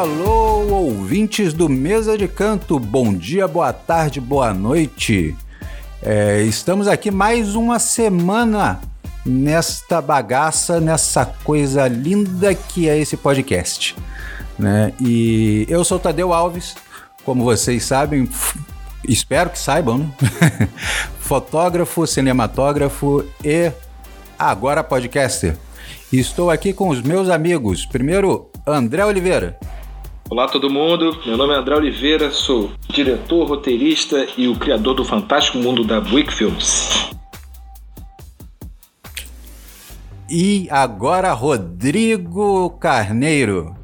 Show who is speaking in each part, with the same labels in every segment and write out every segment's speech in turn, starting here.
Speaker 1: Alô, ouvintes do Mesa de Canto, bom dia, boa tarde, boa noite. É, estamos aqui mais uma semana nesta bagaça, nessa coisa linda que é esse podcast. Né? E eu sou Tadeu Alves, como vocês sabem, espero que saibam, né? fotógrafo, cinematógrafo e agora podcaster. Estou aqui com os meus amigos. Primeiro, André Oliveira.
Speaker 2: Olá todo mundo, meu nome é André Oliveira, sou diretor, roteirista e o criador do fantástico mundo da Buick Films.
Speaker 1: E agora Rodrigo Carneiro.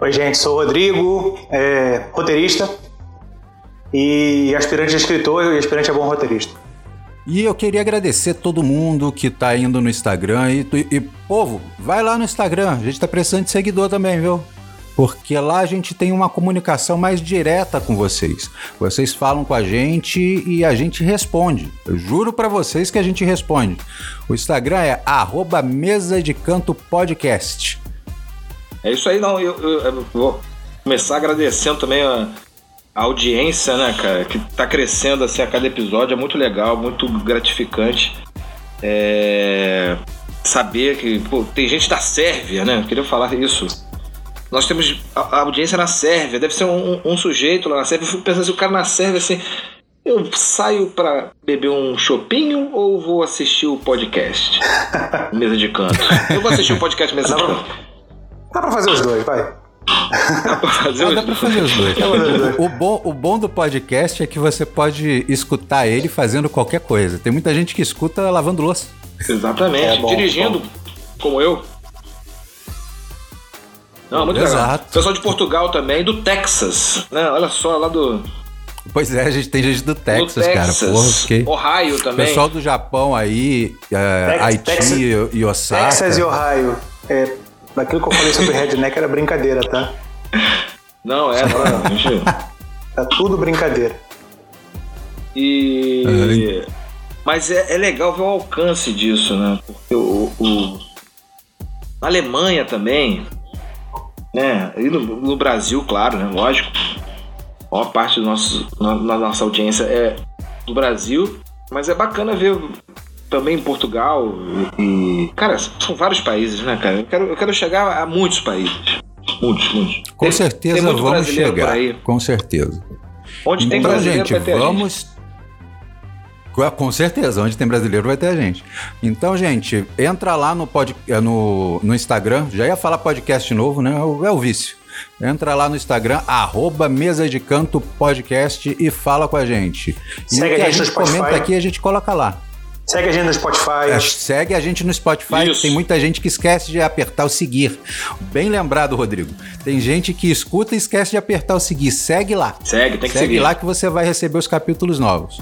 Speaker 3: Oi gente, sou o Rodrigo, é, roteirista e aspirante a escritor e aspirante a bom roteirista.
Speaker 1: E eu queria agradecer todo mundo que tá indo no Instagram. E, e, e povo, vai lá no Instagram. A gente tá precisando de seguidor também, viu? Porque lá a gente tem uma comunicação mais direta com vocês. Vocês falam com a gente e a gente responde. Eu juro para vocês que a gente responde. O Instagram é arroba mesa de canto podcast.
Speaker 2: É isso aí, não. Eu, eu, eu vou começar agradecendo também a, audiência, né, cara, que tá crescendo assim a cada episódio, é muito legal, muito gratificante. É... Saber que pô, tem gente da Sérvia, né? Eu queria falar isso. Nós temos a, audiência na Sérvia, deve ser um, um, sujeito lá na Sérvia. Eu fico pensando se o cara na Sérvia assim. Eu saio para beber um chopinho ou vou assistir o podcast? mesa de canto. Eu vou assistir o podcast mesa de canto.
Speaker 3: Dá pra fazer os dois, vai.
Speaker 1: Dá pra fazer, ah, dá pra fazer os dois. o, bom, o bom do podcast é que você pode escutar ele fazendo qualquer coisa. Tem muita gente que escuta lavando louça.
Speaker 2: Exatamente. É bom, Dirigindo, bom. como eu. Não, muito Exato. legal. Pessoal de Portugal também, do Texas. Né? Olha só, lá do.
Speaker 1: Pois é, a gente tem gente do Texas, do Texas cara. Porra,
Speaker 2: okay. Ohio também.
Speaker 1: Pessoal do Japão aí, é, Tex Haiti Texas, e Osaka.
Speaker 3: Texas e Ohio. É, Daquilo que eu falei sobre Redneck era brincadeira, tá?
Speaker 2: Não, é, não,
Speaker 3: é. Tá tudo brincadeira.
Speaker 2: E. Mas é, é, legal ver o alcance disso, né? Porque o, o... A Alemanha também, né? E no, no, Brasil, claro, né? Lógico. A maior parte do nosso, na, na nossa audiência é do Brasil, mas é bacana ver também em Portugal e. Cara, são vários países, né, cara? Eu quero, eu quero chegar a muitos países. Muitos, muitos.
Speaker 1: Com tem, certeza tem vamos chegar. Com certeza.
Speaker 2: Onde então, tem brasileiro gente, vamos. Gente.
Speaker 1: Com certeza, onde tem brasileiro vai ter a gente. Então, gente, entra lá no, pod, eh, no, no Instagram. Já ia falar podcast novo, né? É o, é o vício. Entra lá no Instagram, arroba Mesa de Canto Podcast e fala com a gente. E Segue o que a gente comenta aqui, a gente coloca lá.
Speaker 3: Segue a gente no Spotify. É,
Speaker 1: segue a gente no Spotify. Tem muita gente que esquece de apertar o seguir. Bem lembrado, Rodrigo. Tem gente que escuta e esquece de apertar o seguir. Segue lá.
Speaker 2: Segue, tem que
Speaker 1: Segue
Speaker 2: seguir.
Speaker 1: lá que você vai receber os capítulos novos.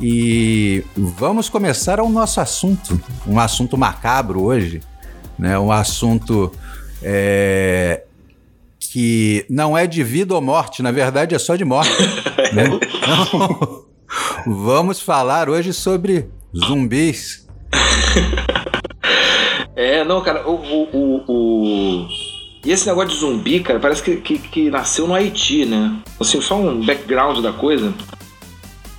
Speaker 1: E vamos começar ao nosso assunto. Um assunto macabro hoje. Né? Um assunto é, que não é de vida ou morte, na verdade é só de morte. né? Então, vamos falar hoje sobre Zumbis.
Speaker 2: é, não, cara, o, o, o, o, E esse negócio de zumbi, cara, parece que, que, que, nasceu no Haiti, né? Assim, só um background da coisa.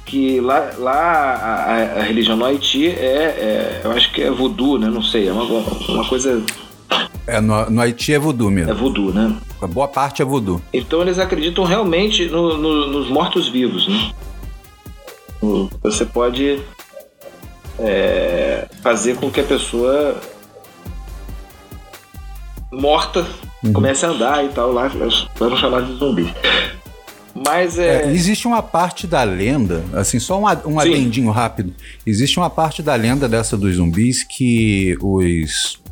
Speaker 2: Que lá, lá a, a religião no Haiti é, é, Eu acho que é voodoo, né? Não sei, é uma, uma coisa.
Speaker 1: É, no, no Haiti é voodoo mesmo.
Speaker 2: É voodoo, né?
Speaker 1: A boa parte é voodoo.
Speaker 2: Então eles acreditam realmente no, no, nos mortos-vivos, né? Você pode é, fazer com que a pessoa morta uhum. comece a andar e tal, lá vamos chamar de zumbi. Mas é...
Speaker 1: é... Existe uma parte da lenda, assim, só um, um adendinho rápido. Existe uma parte da lenda dessa dos zumbis que os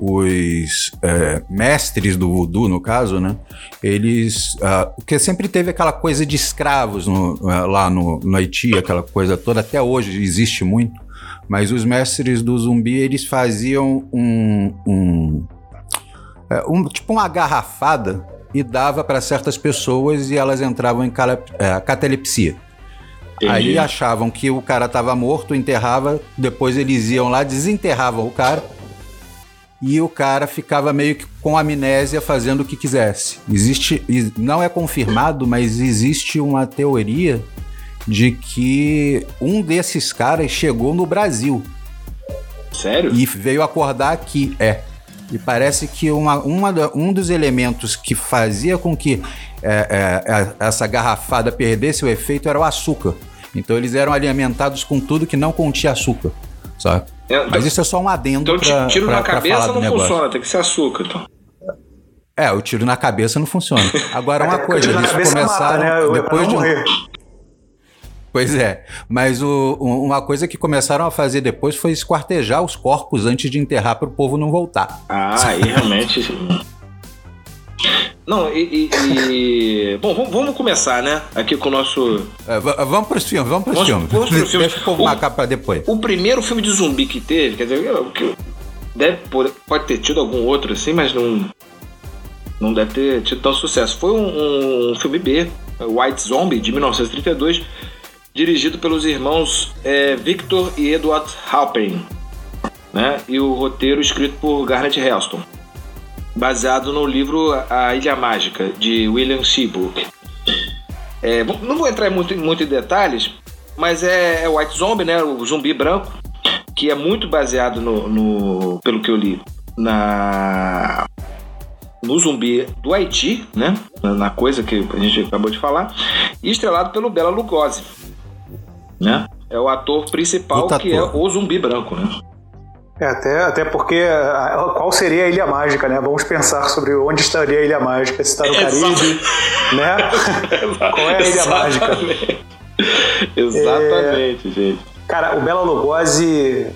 Speaker 1: os é, mestres do voodoo, no caso, né? Eles. Uh, porque sempre teve aquela coisa de escravos no, uh, lá no, no Haiti, aquela coisa toda, até hoje existe muito. Mas os mestres do zumbi, eles faziam um. um, é, um tipo uma garrafada e dava para certas pessoas e elas entravam em é, catalepsia. Entendi. Aí achavam que o cara estava morto, enterrava, depois eles iam lá, desenterravam o cara e o cara ficava meio que com amnésia fazendo o que quisesse. Existe, não é confirmado, mas existe uma teoria de que um desses caras chegou no Brasil.
Speaker 2: Sério?
Speaker 1: E veio acordar aqui, é. E parece que uma, uma, um dos elementos que fazia com que é, é, é, essa garrafada perdesse o efeito era o açúcar. Então eles eram alimentados com tudo que não continha açúcar. Sabe? É, Mas isso é só um adendo.
Speaker 2: Então pra, tiro pra, na cabeça não funciona, tem que ser açúcar. Então.
Speaker 1: É, o tiro na cabeça não funciona. Agora, uma coisa, eles começaram. Mata, né? Depois de um, Pois é, mas o, uma coisa que começaram a fazer depois foi esquartejar os corpos antes de enterrar para o povo não voltar.
Speaker 2: Ah, aí realmente. Não, e. e, e... Bom, vamos, começar, né? Aqui com o nosso.
Speaker 1: É, vamos para os filmes, vamos para os filmes. Vamos pros filmes. Deixa o povo marcar para depois.
Speaker 2: O primeiro filme de zumbi que teve, quer dizer, que deve, pode ter tido algum outro assim, mas não. Não deve ter tido tão sucesso. Foi um, um filme B, White Zombie, de 1932 dirigido pelos irmãos é, Victor e Edward Halpern, né? e o roteiro escrito por Garnet Helston, baseado no livro A Ilha Mágica, de William Seabrook. É, não vou entrar muito, muito em detalhes, mas é, é White Zombie, né? o zumbi branco, que é muito baseado no, no pelo que eu li, na no zumbi do Haiti, né? Na coisa que a gente acabou de falar, e estrelado pelo Bela Lugosi né? É o ator principal que é o zumbi branco, né?
Speaker 3: É, até, até porque qual seria a Ilha Mágica, né? Vamos pensar sobre onde estaria a Ilha Mágica, se está no Caribe, né? qual é a Ilha Exatamente. Mágica?
Speaker 2: Exatamente, é... gente.
Speaker 3: Cara, o Bela Lugosi,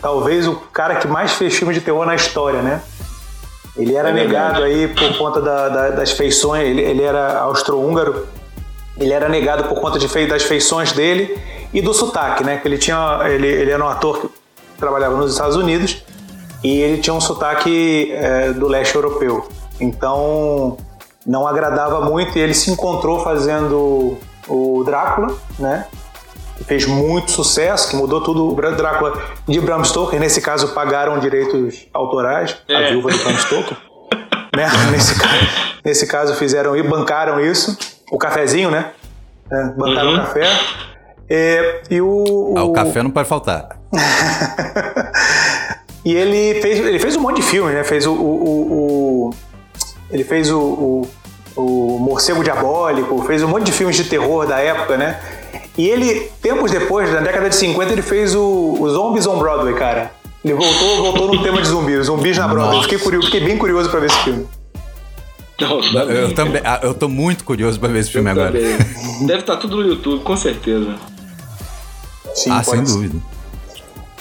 Speaker 3: talvez o cara que mais fez filme de terror na história, né? Ele era é negado aí por conta da, da, das feições, ele, ele era austro-húngaro, ele era negado por conta de, das feições dele e do sotaque, né? Que ele tinha, ele, ele era um ator que trabalhava nos Estados Unidos e ele tinha um sotaque é, do leste europeu. Então não agradava muito e ele se encontrou fazendo o Drácula, né? Que fez muito sucesso, que mudou tudo. O Drácula de Bram Stoker, nesse caso pagaram direitos autorais, é. a viúva de Bram Stoker. né? nesse, caso, nesse caso fizeram e bancaram isso. O cafezinho, né? É, bancaram uhum. o café. É, e o,
Speaker 1: o... Ah, o café não pode faltar.
Speaker 3: e ele fez, ele fez um monte de filmes, né? Fez o. o, o ele fez o, o, Morcego Diabólico, fez um monte de filmes de terror da época, né? E ele, tempos depois, na década de 50, ele fez o, o Zombies on Broadway, cara. Ele voltou, voltou no tema de zumbis, zumbis na Broadway. Fiquei, curioso, fiquei bem curioso para ver esse filme.
Speaker 1: Eu também. Ah, eu tô muito curioso pra ver esse filme eu agora.
Speaker 2: Também. Deve estar tá tudo no YouTube, com certeza.
Speaker 1: Sim, ah, sem dúvida.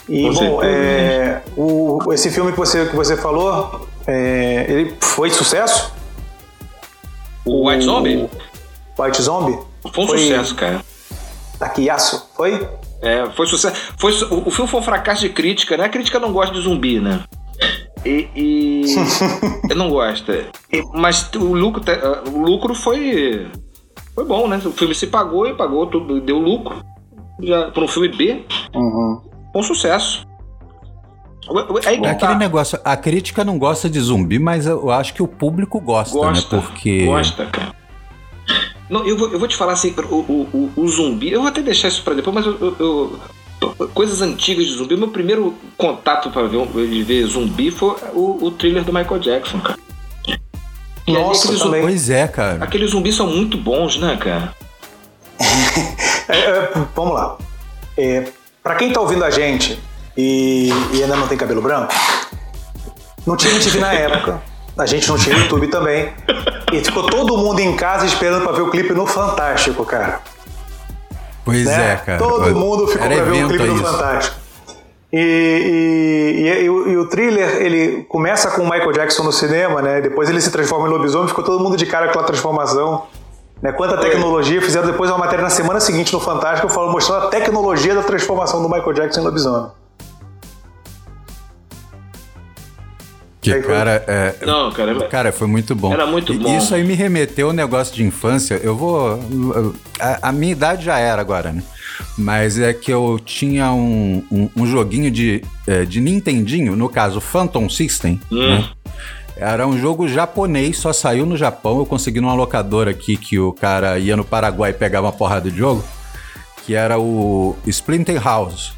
Speaker 3: E, Com bom, é, o, esse filme que você, que você falou, é, ele foi sucesso?
Speaker 2: O White Zombie?
Speaker 3: White Zombie?
Speaker 2: Foi um foi sucesso, cara.
Speaker 3: Taquiaço, foi?
Speaker 2: É, foi sucesso. Foi, o, o filme foi um fracasso de crítica, né? A crítica não gosta de zumbi, né? E. e não gosta. E, mas o lucro, o lucro foi. Foi bom, né? O filme se pagou e pagou, tudo, deu lucro já para um filme B, uhum. com sucesso.
Speaker 1: Aí, é aquele tá. negócio, a crítica não gosta de zumbi, mas eu acho que o público gosta, né? gosta né? Porque.
Speaker 2: Gosta, cara. Não, eu vou, eu vou te falar assim, o, o, o, zumbi, eu vou até deixar isso para depois, mas eu, eu, coisas antigas de zumbi, meu primeiro contato para ver, de ver zumbi foi o, o thriller do Michael Jackson, cara.
Speaker 1: Nossa, zumbi, pois é, cara.
Speaker 2: Aqueles zumbis são muito bons, né, cara?
Speaker 3: É, é, vamos lá. É, para quem tá ouvindo a gente e, e, ainda não tem cabelo branco, não tinha MTV na época. A gente não tinha YouTube também. E ficou todo mundo em casa esperando para ver o clipe no Fantástico, cara.
Speaker 1: Pois né? é, cara.
Speaker 3: Todo mundo ficou para ver o clipe no Fantástico. E, e, e, e, o, e, o thriller, ele começa com o Michael Jackson no cinema, né? Depois ele se transforma em lobisomem, ficou todo mundo de cara com aquela transformação. Né? Quanta tecnologia, fizeram depois uma matéria na semana seguinte no Fantástico falando, mostrando a tecnologia da transformação do Michael Jackson em lobisomem.
Speaker 1: Que cara, é,
Speaker 2: não, cara,
Speaker 1: cara, foi muito bom.
Speaker 2: Era muito bom.
Speaker 1: Isso aí me remeteu ao negócio de infância. Eu vou. A, a, minha idade já era agora, né? mas é que eu tinha um, um, um joguinho de, é, de Nintendinho, no caso Phantom System,
Speaker 2: Hum.
Speaker 1: né? Era um jogo japonês, só saiu no Japão. Eu consegui numa locadora aqui que o cara ia no Paraguai e pegava uma porrada de jogo, que era o Splinter House.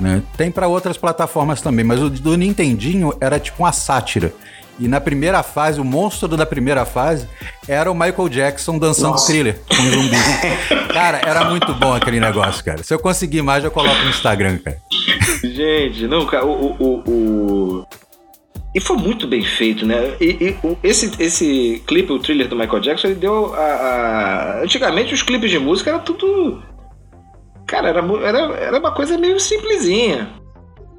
Speaker 1: Né? Tem para outras plataformas também, mas o do Nintendinho era tipo uma sátira. E na primeira fase, o monstro da primeira fase era o Michael Jackson dançando
Speaker 3: Nossa.
Speaker 1: thriller com zumbi. cara, era muito bom aquele negócio, cara. Se eu conseguir mais, eu coloco no Instagram, cara.
Speaker 2: Gente, não, cara, o. o, o- E foi muito bem feito, né? E, e esse, esse clipe, o thriller do Michael Jackson, ele deu a, a- Antigamente os clipes de música era tudo. Cara, era, era, era uma coisa meio simplesinha.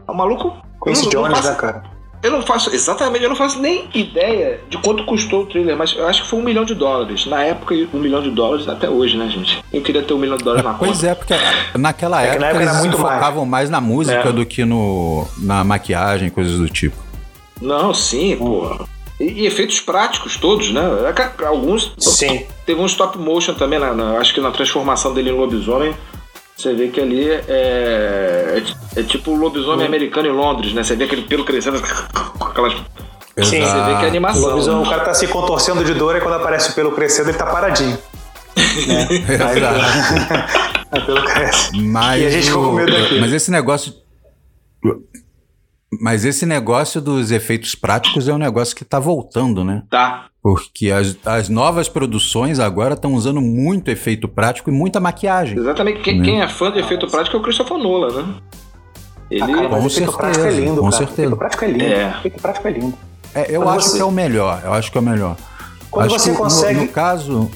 Speaker 2: O maluco.
Speaker 3: Quincy Jones,
Speaker 2: faço-
Speaker 3: né, cara?
Speaker 2: Eu não faço. Exatamente, eu não faço nem ideia de quanto custou o thriller, mas eu acho que foi um milhão de dólares. Na época, um milhão de dólares até hoje, né, gente? Eu queria ter um milhão de dólares na
Speaker 1: Pois
Speaker 2: conta.
Speaker 1: é, porque naquela
Speaker 3: É que
Speaker 1: época,
Speaker 3: na época
Speaker 1: eles
Speaker 3: muito mais.
Speaker 1: focavam mais. na música
Speaker 2: É.
Speaker 1: do que no, na maquiagem, coisas do tipo.
Speaker 2: Não, sim, pô. E, e efeitos práticos todos, né? É Alguns.
Speaker 3: Sim.
Speaker 2: Teve um stop motion também, na, na- acho que na transformação dele em lobisomem. Você vê que ali é, é, é tipo o lobisomem americano em Londres, né? Você vê aquele pelo crescendo com aquelas.
Speaker 3: Sim,
Speaker 2: Você vê que é
Speaker 3: O,
Speaker 2: animação.
Speaker 3: lobisomem, o cara tá se contorcendo de dor e quando aparece o pelo crescendo, ele tá paradinho. Né? Aí,
Speaker 1: Exato.
Speaker 3: Aí o pelo cresce.
Speaker 1: Mas,
Speaker 3: E a gente ficou com medo daquilo.
Speaker 1: mas esse negócio. Mas esse negócio dos efeitos práticos é um negócio que tá voltando, né?
Speaker 2: Tá.
Speaker 1: Porque as, as novas produções agora estão usando muito efeito prático e muita maquiagem.
Speaker 2: Exatamente. Quem,
Speaker 1: Né?
Speaker 2: quem é fã de efeito prático é o Christopher Nolan, né? Ele.
Speaker 3: Ah, cara,
Speaker 1: Com
Speaker 3: o efeito
Speaker 1: certeza,
Speaker 3: prático é lindo,
Speaker 1: com
Speaker 3: cara.
Speaker 1: certeza.
Speaker 3: O efeito prático é lindo.
Speaker 2: É.
Speaker 3: O efeito prático é lindo.
Speaker 1: É, eu
Speaker 3: Quando
Speaker 1: acho
Speaker 3: você-
Speaker 1: que é o melhor. Eu acho que é o melhor.
Speaker 3: Quando
Speaker 1: acho
Speaker 3: você
Speaker 1: que no-
Speaker 3: consegue-
Speaker 1: No, caso.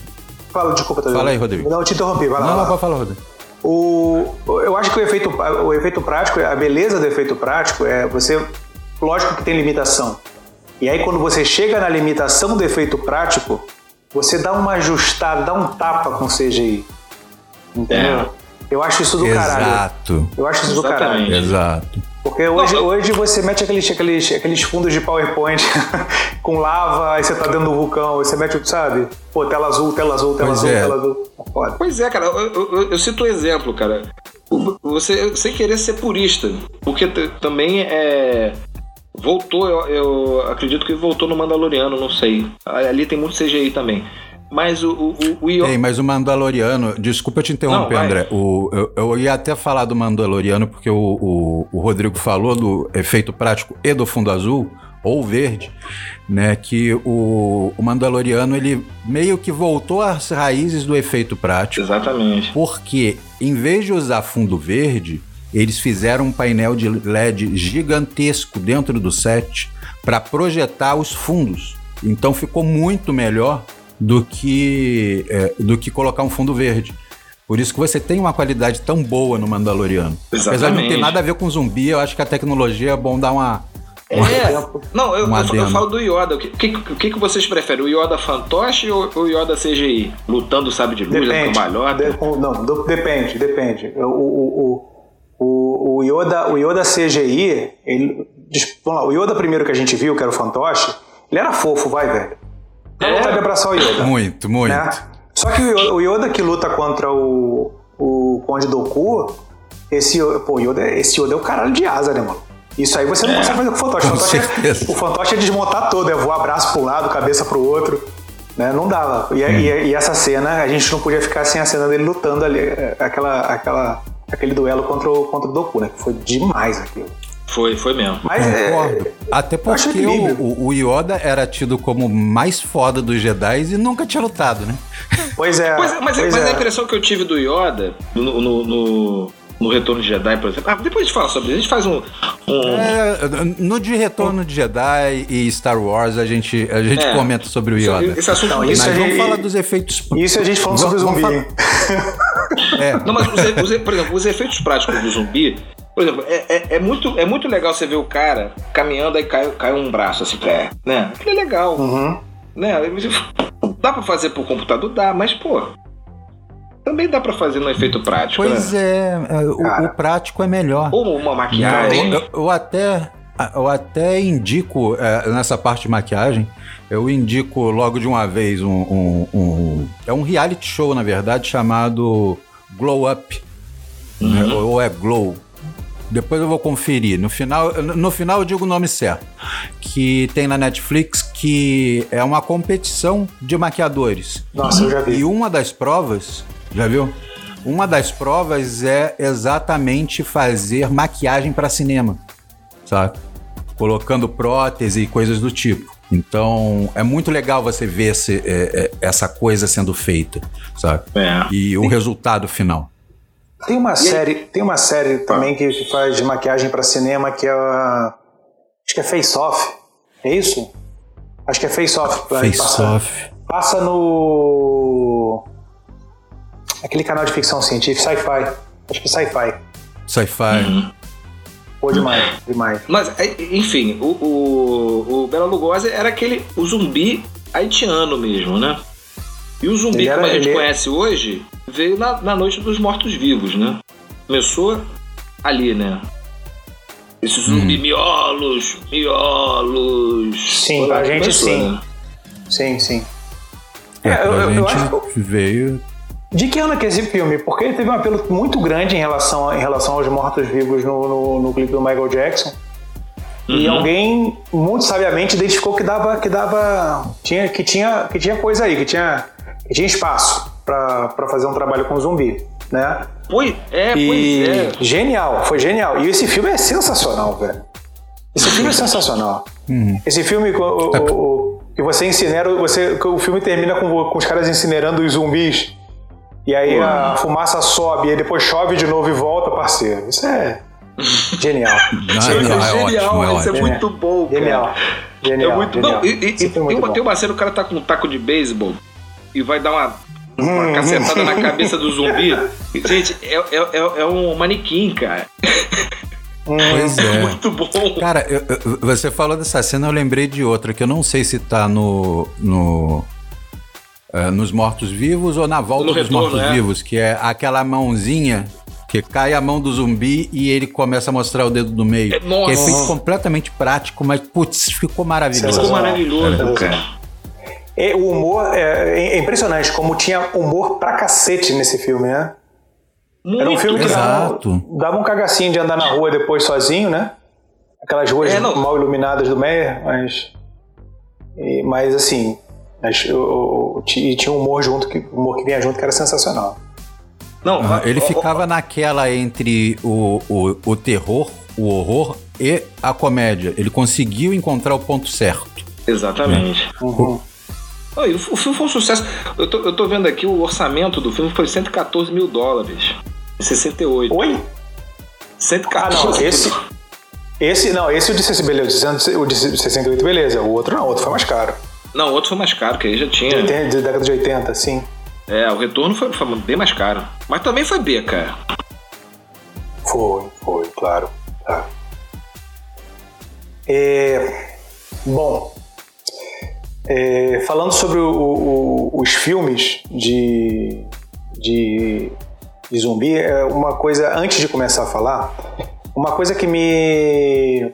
Speaker 3: Fala, desculpa, Tadeu.
Speaker 1: Fala aí, Rodrigo.
Speaker 3: Não, eu te interrompi, vai lá.
Speaker 1: Não,
Speaker 3: vai
Speaker 1: pode falar, Rodrigo.
Speaker 3: O, eu acho que o efeito, o efeito prático, a beleza do efeito prático é você. Lógico que tem limitação. E aí, quando você chega na limitação do efeito prático, você dá uma ajustada, dá um tapa com o CGI. Entendeu?
Speaker 2: É.
Speaker 3: Eu acho isso do caralho.
Speaker 1: Exato.
Speaker 3: Eu acho isso do
Speaker 2: Exatamente.
Speaker 3: caralho.
Speaker 1: Exato.
Speaker 3: Porque hoje,
Speaker 2: Não,
Speaker 3: hoje você mete aqueles, aqueles, aqueles fundos de PowerPoint com lava, aí você tá dentro do vulcão, aí você mete, sabe? Pô, tela azul, tela azul, tela
Speaker 1: Pois
Speaker 3: azul,
Speaker 1: é.
Speaker 3: tela azul. Foda.
Speaker 2: Pois é, cara, eu, eu- eu- cito um exemplo, cara. Você, sem querer ser purista, porque também é. Voltou, eu, eu acredito que voltou no Mandaloriano, não sei. Ali tem muito CGI também. Mas o, o, o,
Speaker 1: Tem, mas o Mandaloriano. Desculpa te interromper,
Speaker 2: Não.
Speaker 1: André. O, eu, eu ia até falar do Mandaloriano, porque o, o, o Rodrigo falou do efeito prático e do fundo azul, ou verde, né? Que o, o Mandaloriano ele meio que voltou às raízes do efeito prático.
Speaker 2: Exatamente.
Speaker 1: Porque, em vez de usar fundo verde, eles fizeram um painel de LED gigantesco dentro do set para projetar os fundos. Então ficou muito melhor do que, é, do que colocar um fundo verde. Por isso que você tem uma qualidade tão boa no Mandaloriano. Apesar de não ter
Speaker 2: Exatamente.
Speaker 1: nada a ver com zumbi, eu acho que a tecnologia é bom dar uma.
Speaker 2: É. Não, eu,
Speaker 1: Um
Speaker 2: eu, eu
Speaker 1: adendo.
Speaker 2: falo do Yoda. O que, o que, o que que vocês preferem? O Yoda fantoche ou o Yoda CGI? Lutando, sabe, de luz,
Speaker 3: Depende.
Speaker 2: cambalhota?
Speaker 3: De- não, do- depende, depende. O, o, o, o, o Yoda, o Yoda CGI, ele, vamos lá, o Yoda primeiro que a gente viu, que era o fantoche, ele era fofo, vai, velho. Dá
Speaker 2: É.
Speaker 3: vontade de abraçar o Yoda.
Speaker 1: Muito, muito.
Speaker 3: né? Só que o Yoda, o que luta contra o, o Conde Doku, esse, pô, o Yoda, esse Yoda é o caralho de asa, né, mano? Isso aí você não consegue fazer com o fantoche. O
Speaker 1: Com
Speaker 3: fantoche, é, o fantoche é desmontar todo, é voar braço pro lado, cabeça pro outro. Né? Não dava. E, e- e essa cena, a gente não podia ficar sem a cena dele lutando ali, é, aquela, aquela, aquele duelo contra o, contra o Doku, né? Que foi demais aquilo.
Speaker 2: Foi, foi mesmo.
Speaker 3: Mas é,
Speaker 1: Concordo. Até
Speaker 3: acho
Speaker 1: porque o, o Yoda era tido como o mais foda dos Jedi e nunca tinha lutado, né?
Speaker 3: pois é.
Speaker 2: Pois é, mas,
Speaker 3: pois
Speaker 2: mas
Speaker 3: é.
Speaker 2: a impressão que eu tive do Yoda no, no, no, no Retorno de Jedi, por exemplo. Ah, depois a gente fala sobre isso. A gente faz um. um-
Speaker 1: É, no de Retorno de Jedi e Star Wars a gente, a gente
Speaker 2: É.
Speaker 1: comenta sobre o Yoda.
Speaker 2: Esse assunto
Speaker 3: Não,
Speaker 2: não,
Speaker 3: isso
Speaker 1: Mas
Speaker 3: a
Speaker 1: vamos
Speaker 3: gente-
Speaker 1: falar dos efeitos.
Speaker 3: Isso a gente falando sobre
Speaker 1: Vamos-
Speaker 3: zumbi.
Speaker 1: vamos
Speaker 3: hein?
Speaker 1: É,
Speaker 2: Não, mas, os, os por exemplo, os efeitos práticos do zumbi. Por exemplo, é, é, é muito, é muito legal você ver o cara caminhando aí cai, cai um braço assim, pé, né? Aquilo é legal,
Speaker 3: Uhum.
Speaker 2: né? Dá pra fazer por computador? Dá, mas, pô. Também dá pra fazer no efeito prático,
Speaker 1: pois
Speaker 2: né?
Speaker 1: é, é, o, o prático é melhor.
Speaker 2: Ou uma
Speaker 1: Né?
Speaker 2: maquiagem.
Speaker 1: Eu, eu- eu até, eu até indico é, nessa parte de maquiagem, eu indico logo de uma vez um, um- um- é um reality show na verdade chamado Glow Up, né? ou é Glow. Depois eu vou conferir. No final, no final eu digo o nome certo. Que tem na Netflix que é uma competição de maquiadores.
Speaker 3: Nossa, eu já vi.
Speaker 1: E uma das provas, já viu? Uma das provas é exatamente fazer maquiagem para cinema, sabe? Colocando prótese e coisas do tipo. Então é muito legal você ver esse, é, é, essa coisa sendo feita, sabe?
Speaker 2: É.
Speaker 1: E o resultado final.
Speaker 3: Tem uma série, tem uma série também que, que faz maquiagem para cinema que é a, acho que é Face Off. É isso? Acho que é Face Off.
Speaker 1: Face
Speaker 3: passa,
Speaker 1: Off.
Speaker 3: Passa no aquele canal de ficção científica, Sci-Fi. Acho que Sci-Fi.
Speaker 1: Sci-Fi.
Speaker 3: Pô, demais, demais.
Speaker 2: Mas, é, enfim, o, o, o Bela Lugosi era aquele. o zumbi haitiano mesmo, né? E o zumbi,
Speaker 3: Ele era-
Speaker 2: como a gente
Speaker 3: ele-
Speaker 2: conhece hoje, veio na, na Noite dos Mortos-Vivos, né? Começou ali, né? Esse zumbi miolos, miolos.
Speaker 3: Sim,
Speaker 2: Foi
Speaker 3: pra
Speaker 2: que
Speaker 3: gente
Speaker 2: começou,
Speaker 3: sim.
Speaker 2: né?
Speaker 3: Sim, sim.
Speaker 1: É,
Speaker 3: É,
Speaker 1: pra
Speaker 3: eu- eu- acho-
Speaker 1: veio.
Speaker 3: De que ano que é esse filme? Porque ele teve um apelo muito grande em relação, em relação aos mortos-vivos no, no, no clipe do Michael Jackson. E
Speaker 2: Uhum.
Speaker 3: alguém muito sabiamente identificou que dava, que dava, tinha, que tinha, que tinha coisa aí, que tinha, que tinha espaço para fazer um trabalho com zumbi, né?
Speaker 2: Pois é,
Speaker 3: E
Speaker 2: pois é.
Speaker 3: genial, foi genial. E esse filme é sensacional, velho. Esse filme é sensacional. Esse filme o, o- o- que você incinera, você, o filme termina com, com os caras incinerando os zumbis. E aí a fumaça sobe, e depois chove de novo e volta, parceiro. Isso é genial.
Speaker 2: Isso
Speaker 1: é,
Speaker 2: é
Speaker 1: ótimo,
Speaker 2: genial,
Speaker 1: é
Speaker 2: isso é
Speaker 1: ótimo.
Speaker 2: muito bom, cara.
Speaker 3: Genial. Genial.
Speaker 2: É muito
Speaker 3: genial.
Speaker 2: Não, e, e- e
Speaker 3: é
Speaker 2: tem, uma,
Speaker 3: bom.
Speaker 2: tem uma cena, o cara tá com um taco de beisebol e vai dar uma, uma cacetada na cabeça do zumbi. Gente, é, é, é, é um manequim, cara.
Speaker 1: Pois é.
Speaker 2: Muito bom.
Speaker 1: Cara, eu- eu- você falou dessa cena, eu lembrei de outra, que eu não sei se tá no. no é, nos mortos-vivos ou na volta
Speaker 2: No
Speaker 1: dos
Speaker 2: retorno,
Speaker 1: mortos-vivos, que é aquela mãozinha que cai a mão do zumbi e ele começa a mostrar o dedo do meio.
Speaker 2: É, nossa.
Speaker 1: Que é feito completamente prático, mas putz, ficou maravilhoso.
Speaker 2: Ficou maravilhoso,
Speaker 3: É.
Speaker 2: cara.
Speaker 3: É, o humor é, é impressionante como tinha humor pra cacete nesse filme, né?
Speaker 2: Muito.
Speaker 3: Era um filme que dava,
Speaker 1: Exato.
Speaker 3: dava um cagacinho de andar na rua depois sozinho, né? Aquelas ruas
Speaker 2: É,
Speaker 3: mal iluminadas do Meyer, mas. e- mas assim. mas, o- o- e tinha um humor junto, que, humor que vinha junto que era sensacional.
Speaker 2: Não,
Speaker 1: Ah, ele ficava naquela entre o, o, o terror, o horror e a comédia. Ele conseguiu encontrar o ponto certo.
Speaker 2: Exatamente.
Speaker 3: Uhum.
Speaker 2: O, filme foi um sucesso. Eu tô, eu tô vendo aqui o orçamento do filme foi 114 mil dólares. Em 68.
Speaker 3: Oi? Ah,
Speaker 2: 114
Speaker 3: não, esse. Esse, não, esse o de 60, beleza, o de 68, beleza. O outro não, o outro foi mais caro.
Speaker 2: Não, o outro foi mais caro, que aí já tinha.
Speaker 3: De década de 80, sim.
Speaker 2: É, o retorno foi, foi bem mais caro. Mas também foi B, cara.
Speaker 3: Foi, foi, claro. claro. É, bom, é, falando sobre o- o- os filmes de, de, de zumbi, é uma coisa, antes de começar a falar, uma coisa que me,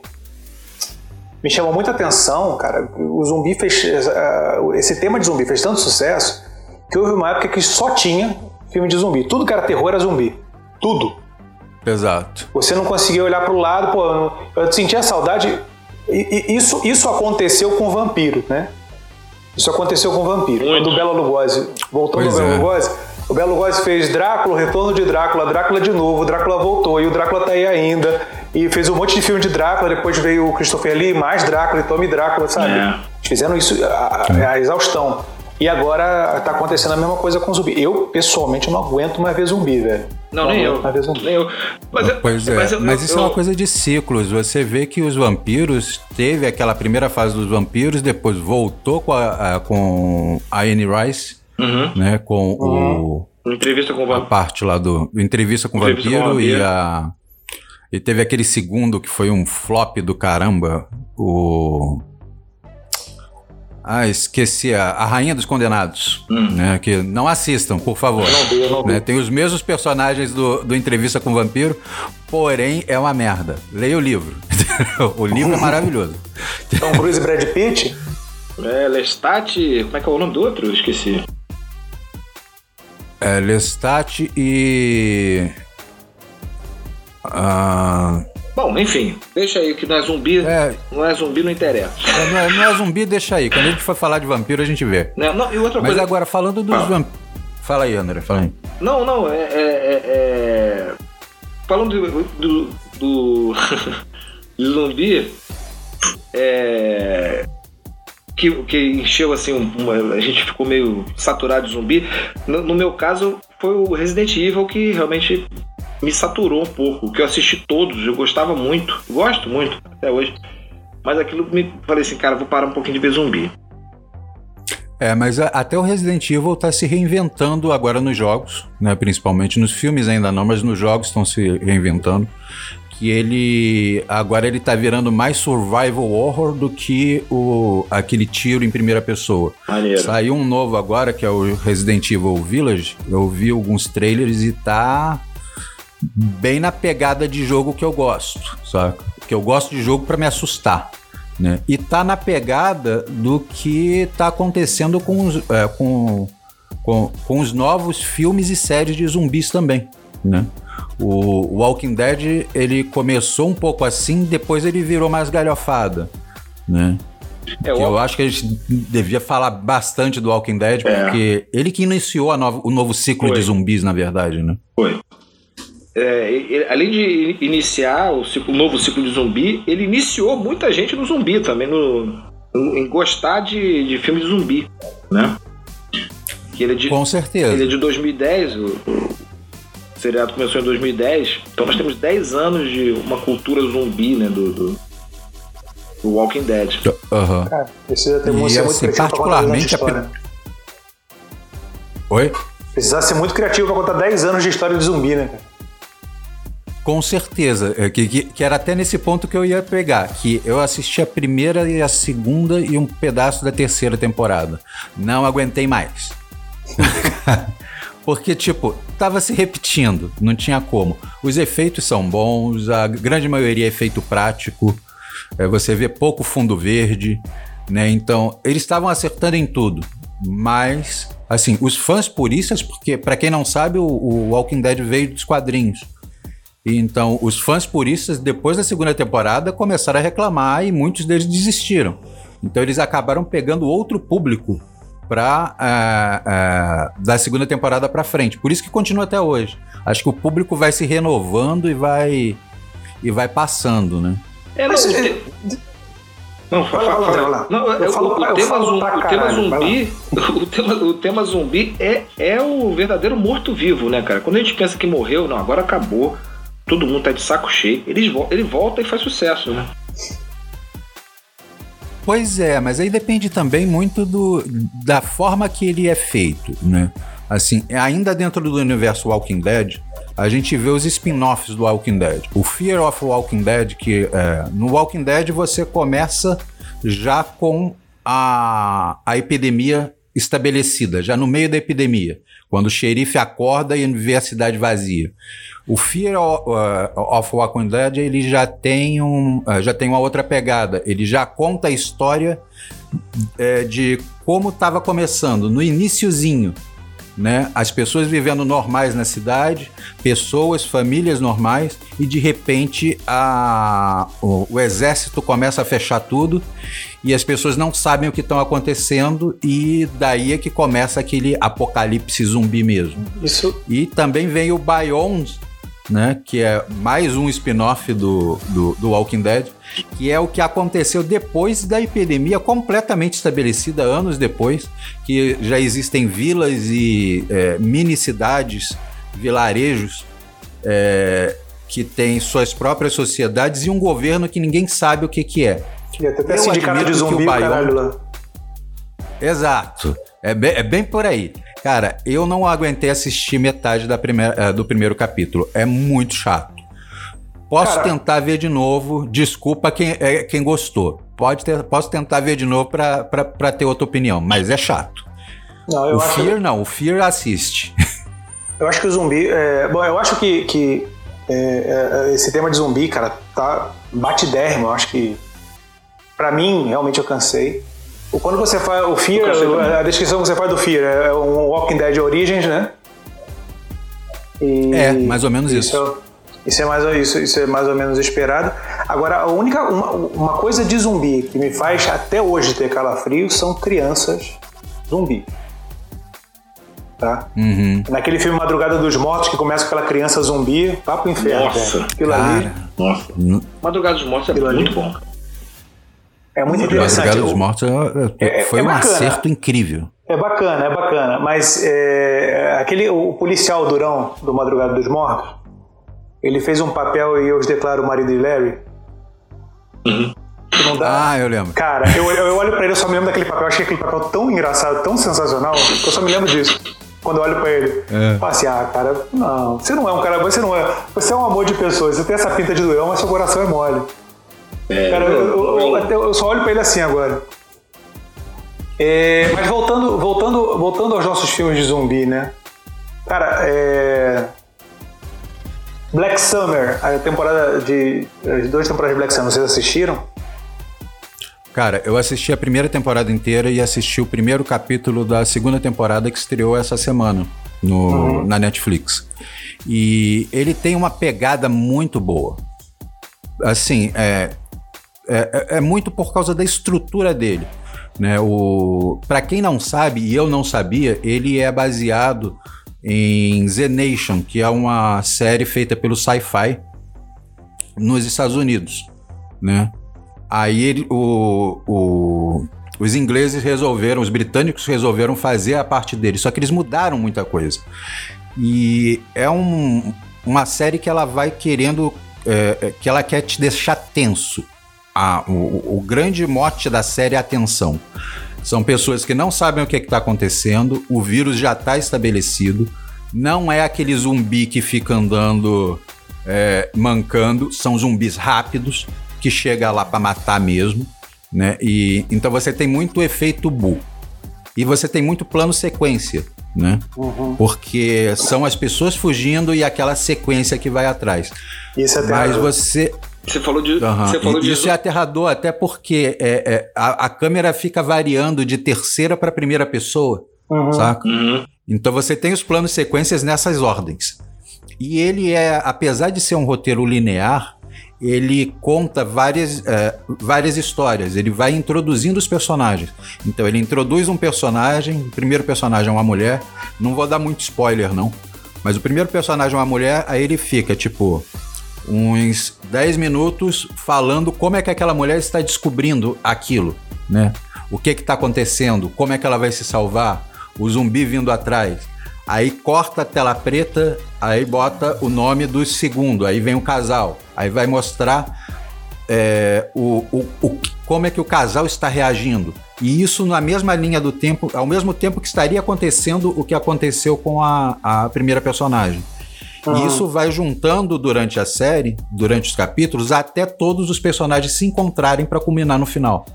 Speaker 3: me chamou muita atenção, cara, o zumbi fez. eh, Esse tema de zumbi fez tanto sucesso que houve uma época que só tinha filme de zumbi. Tudo que era terror era zumbi. Tudo.
Speaker 1: Exato.
Speaker 3: Você não conseguia olhar para o lado, pô, eu sentia saudade. E- e Isso, isso aconteceu com o vampiro, né? Isso aconteceu com o vampiro.
Speaker 2: Muito.
Speaker 3: Quando o Bela Lugosi, voltando
Speaker 1: Pois
Speaker 3: ao Bela
Speaker 1: é.
Speaker 3: Lugosi, o Bela Lugosi fez Drácula, o Retorno de Drácula, Drácula de novo, Drácula voltou e o Drácula tá aí ainda. E fez um monte de filme de Drácula, depois veio o Christopher Lee, mais Drácula e Tome Drácula, sabe?
Speaker 2: É.
Speaker 3: Fizeram isso a, a- a exaustão. E agora tá acontecendo a mesma coisa com zumbi. Eu, pessoalmente, não aguento mais ver zumbi, velho.
Speaker 2: Não, nem eu.
Speaker 3: mais ver zumbi.
Speaker 2: Nem eu. Mas, eu-
Speaker 1: Pois é, mas,
Speaker 2: eu-
Speaker 1: isso é
Speaker 2: eu-
Speaker 1: uma coisa de ciclos. Você vê que os vampiros teve aquela primeira fase dos vampiros, depois voltou com a, a- com a Anne Rice,
Speaker 2: Uhum.
Speaker 1: né? Com o,
Speaker 2: Entrevista com o
Speaker 1: a
Speaker 2: vampiro.
Speaker 1: parte lá do entrevista com o
Speaker 2: Entrevista com
Speaker 1: vampiro e
Speaker 2: vampiro.
Speaker 1: a e teve aquele segundo que foi um flop do caramba, o ah, esqueci a, a Rainha dos Condenados,
Speaker 2: Hum.
Speaker 1: né? Que não assistam, por favor.
Speaker 3: Não vi, não vi.
Speaker 1: Né, Tem os mesmos personagens do, do Entrevista com o Vampiro, porém é uma merda. Leia o livro. o livro é maravilhoso.
Speaker 3: Tom Cruise e Brad Pitt?
Speaker 2: É, Lestat. Como é que é o nome do outro? Eu esqueci.
Speaker 1: É, Lestat e.
Speaker 2: Ah. Bom, enfim, deixa aí que não é zumbi. É, não é zumbi, não interessa.
Speaker 1: É, não, é, não, é, zumbi, deixa aí. Quando a gente for falar de vampiro, a gente vê.
Speaker 2: Não, não, e outra
Speaker 1: Mas
Speaker 2: coisa...
Speaker 1: agora, falando dos ah. vampiros. Fala aí, André, fala aí.
Speaker 2: Não, não, é. é, é, é falando do. do, do zumbi. É. Que, que encheu assim, uma, a gente ficou meio saturado de zumbi. No, no meu caso, foi o Resident Evil que realmente me saturou um pouco, que eu assisti todos, eu gostava muito, gosto muito até hoje. Mas aquilo me falei assim, cara, vou parar um pouquinho de ver zumbi.
Speaker 1: É, mas a, até o Resident Evil está se reinventando agora nos jogos, né? Principalmente nos filmes ainda não, mas nos jogos estão se reinventando. Que ele agora ele tá virando mais survival horror do que o aquele tiro em primeira pessoa.
Speaker 2: Maneiro.
Speaker 1: Saiu um novo agora que é o Resident Evil Village. Eu vi alguns trailers e tá bem na pegada de jogo que eu gosto, saca? Que eu gosto de jogo para me assustar. Né? E tá na pegada do que tá acontecendo com os, é, com, com, com, os novos filmes e séries de zumbis também. Né? O Walking Dead ele começou um pouco assim, depois ele virou mais galhofada. Né? É, eu acho que a gente devia falar bastante do Walking Dead, é. porque ele que iniciou o novo ciclo Foi. de zumbis, na verdade, né?
Speaker 2: Foi é, ele, além de iniciar o, ciclo, o, novo ciclo de zumbi, ele iniciou muita gente no zumbi também, no, no em gostar de, de filmes de zumbi, né?
Speaker 1: Que ele é de, Com certeza.
Speaker 2: Ele é de 2010, o, o seriado começou em 2010, então nós temos 10 anos de uma cultura zumbi, né, do, do, do Walking Dead.
Speaker 1: Uhum. Cara,
Speaker 3: precisa ter e,
Speaker 1: assim, particularmente a... Oi?
Speaker 3: Precisa ser muito criativo para contar 10 anos de história de zumbi, né, cara?
Speaker 1: Com certeza, é, que, que, que, era até nesse ponto que eu ia pegar, que eu assisti a primeira e a segunda e um pedaço da terceira temporada. Não aguentei mais. Porque, tipo, tava se repetindo, não tinha como. Os efeitos são bons, a grande maioria é efeito prático, é, você vê pouco fundo verde, né? Então, eles estavam acertando em tudo. Mas, assim, os fãs puristas, porque, para quem não sabe, o, o Walking Dead veio dos quadrinhos. Então, os fãs puristas, depois da segunda temporada, começaram a reclamar e muitos deles desistiram. Então, eles acabaram pegando outro público para uh, uh, da segunda temporada para frente. Por isso que continua até hoje. Acho que o público vai se renovando e vai e vai passando, né?
Speaker 2: É, não, te... não, fala, fala, fala, Não, eu, falo, o, tema, zumbi, o tema zumbi, o tema, o tema zumbi é, é o verdadeiro morto-vivo, né, cara? Quando a gente pensa que morreu, não, agora acabou todo mundo tá de saco cheio, ele, ele volta e faz sucesso, né?
Speaker 1: Pois é, mas aí depende também muito do, da forma que ele é feito, né? Assim, ainda dentro do universo Walking Dead, a gente vê os spin-offs do Walking Dead. O Fear of Walking Dead, que é, no Walking Dead você começa já com a, a epidemia estabelecida, já no meio da epidemia, quando o xerife acorda e vê a cidade vazia. O Fear of Walking Dead ele já tem, um, uh, já tem uma outra pegada. Ele já conta a história é, de como estava começando, no iníciozinho. Né? As pessoas vivendo normais na cidade, pessoas, famílias normais, e de repente a, o, o exército começa a fechar tudo e as pessoas não sabem o que estão acontecendo e daí é que começa aquele apocalipse zumbi mesmo.
Speaker 3: Isso.
Speaker 1: E também vem o Beyond, né? Que é mais um spin-off do, do, do, Walking Dead, que é o que aconteceu depois da epidemia completamente estabelecida, anos depois, que já existem vilas e é, mini cidades, vilarejos, é, que têm suas próprias sociedades e um governo que ninguém sabe o que, que é.
Speaker 3: E até tem sindicato de zumbi, o lá.
Speaker 1: Exato. É bem, é bem por aí. Cara, eu não aguentei assistir metade da primeira, eh, do primeiro capítulo. É muito chato. Posso Cara, tentar ver de novo. Desculpa quem, é, quem gostou. Pode ter, posso tentar ver de novo para ter outra opinião, mas é chato. Não, o Fear que... não, o Fear assiste.
Speaker 3: Eu acho que o zumbi. É... Bom, eu acho que, que é, esse tema de zumbi, cara, tá batidérrimo. Eu acho que. Pra mim, realmente eu cansei. Quando você faz o Fear, a descrição que você faz do Fear é um Walking Dead Origins, né?
Speaker 1: E é, mais ou menos isso. isso.
Speaker 3: Isso é mais, isso, isso é mais ou menos esperado. Agora, a única uma, uma coisa de zumbi que me faz até hoje ter calafrio são crianças zumbi. Tá?
Speaker 1: Uhum.
Speaker 3: Naquele filme Madrugada dos Mortos, que começa com aquela criança zumbi, vá pro inferno.
Speaker 2: Nossa,
Speaker 1: Cara,
Speaker 3: ali
Speaker 2: Nossa.
Speaker 1: no-
Speaker 2: Madrugada dos Mortos é
Speaker 3: Aquilo ali.
Speaker 2: muito bom.
Speaker 3: É muito interessante.
Speaker 1: Madrugada dos
Speaker 3: O-
Speaker 1: Mortos é- é-
Speaker 3: É-
Speaker 1: foi
Speaker 3: é
Speaker 1: um
Speaker 3: bacana.
Speaker 1: acerto incrível.
Speaker 3: É bacana, é bacana. Mas é, aquele, o policial durão do Madrugada dos Mortos, ele fez um papel e eu os declaro o marido de Larry.
Speaker 2: Uhum.
Speaker 3: Não dá.
Speaker 1: Ah, eu lembro.
Speaker 3: Cara, eu, eu olho pra ele, eu só me lembro daquele papel. Eu achei aquele papel tão engraçado, tão sensacional, que eu só me lembro disso. Quando eu olho pra ele.
Speaker 1: É.
Speaker 3: Falo assim, ah, cara, não, você não é um cara, você não é. Você é um amor de pessoa, você tem essa pinta de durão, mas seu coração é mole.
Speaker 2: É,
Speaker 3: Cara, eu, eu- eu-
Speaker 2: eu-
Speaker 3: até- eu só olho pra ele assim agora. É, mas voltando, voltando, voltando aos nossos filmes de zumbi, né? Cara, é. Black Summer, a temporada de. As duas temporadas de Black Summer, vocês assistiram?
Speaker 1: Cara, eu assisti a primeira temporada inteira e assisti o primeiro capítulo da segunda temporada que estreou essa semana no, na Netflix. E ele tem uma pegada muito boa. Assim, é, é, é muito por causa da estrutura dele. Né? O, para quem não sabe, e eu não sabia, ele é baseado em The Nation, que é uma série feita pelo Sci-Fi nos Estados Unidos. Né? Aí ele- o- o- os ingleses resolveram, os britânicos resolveram fazer a parte deles, só que eles mudaram muita coisa. E é um- uma série que ela vai querendo, é, é, que ela quer te deixar tenso. Ah, o, o grande mote da série é a tensão. São pessoas que não sabem o que está acontecendo, o vírus já está estabelecido, não é aquele zumbi que fica andando é, mancando, são zumbis rápidos que chega lá para matar mesmo, né? E então você tem muito efeito bu e você tem muito plano sequência, né? Porque são as pessoas fugindo e aquela sequência que vai atrás.
Speaker 3: Isso é
Speaker 1: Mas você
Speaker 2: Você falou de.
Speaker 1: Aham.
Speaker 2: Você falou
Speaker 1: E
Speaker 2: de.
Speaker 1: Isso é aterrador, até porque é, é, a, a câmera fica variando de terceira para primeira pessoa,
Speaker 3: Uhum.
Speaker 1: saca?
Speaker 2: Uhum.
Speaker 1: Então você tem os planos sequências nessas ordens. E ele é, apesar de ser um roteiro linear, ele conta várias, é, várias histórias. Ele vai introduzindo os personagens. Então ele introduz um personagem, o primeiro personagem é uma mulher. Não vou dar muito spoiler, não. Mas o primeiro personagem é uma mulher, aí ele fica, tipo, uns 10 minutos falando como é que aquela mulher está descobrindo aquilo, né? O que que tá acontecendo, como é que ela vai se salvar, o zumbi vindo atrás. Aí corta a tela preta, aí bota o nome do segundo, aí vem o casal, aí vai mostrar é, o, o, o- como é que o casal está reagindo. E isso na mesma linha do tempo, ao mesmo tempo que estaria acontecendo o que aconteceu com a, a primeira personagem. E isso vai juntando durante a série, durante os capítulos, até todos os personagens se encontrarem para culminar no final.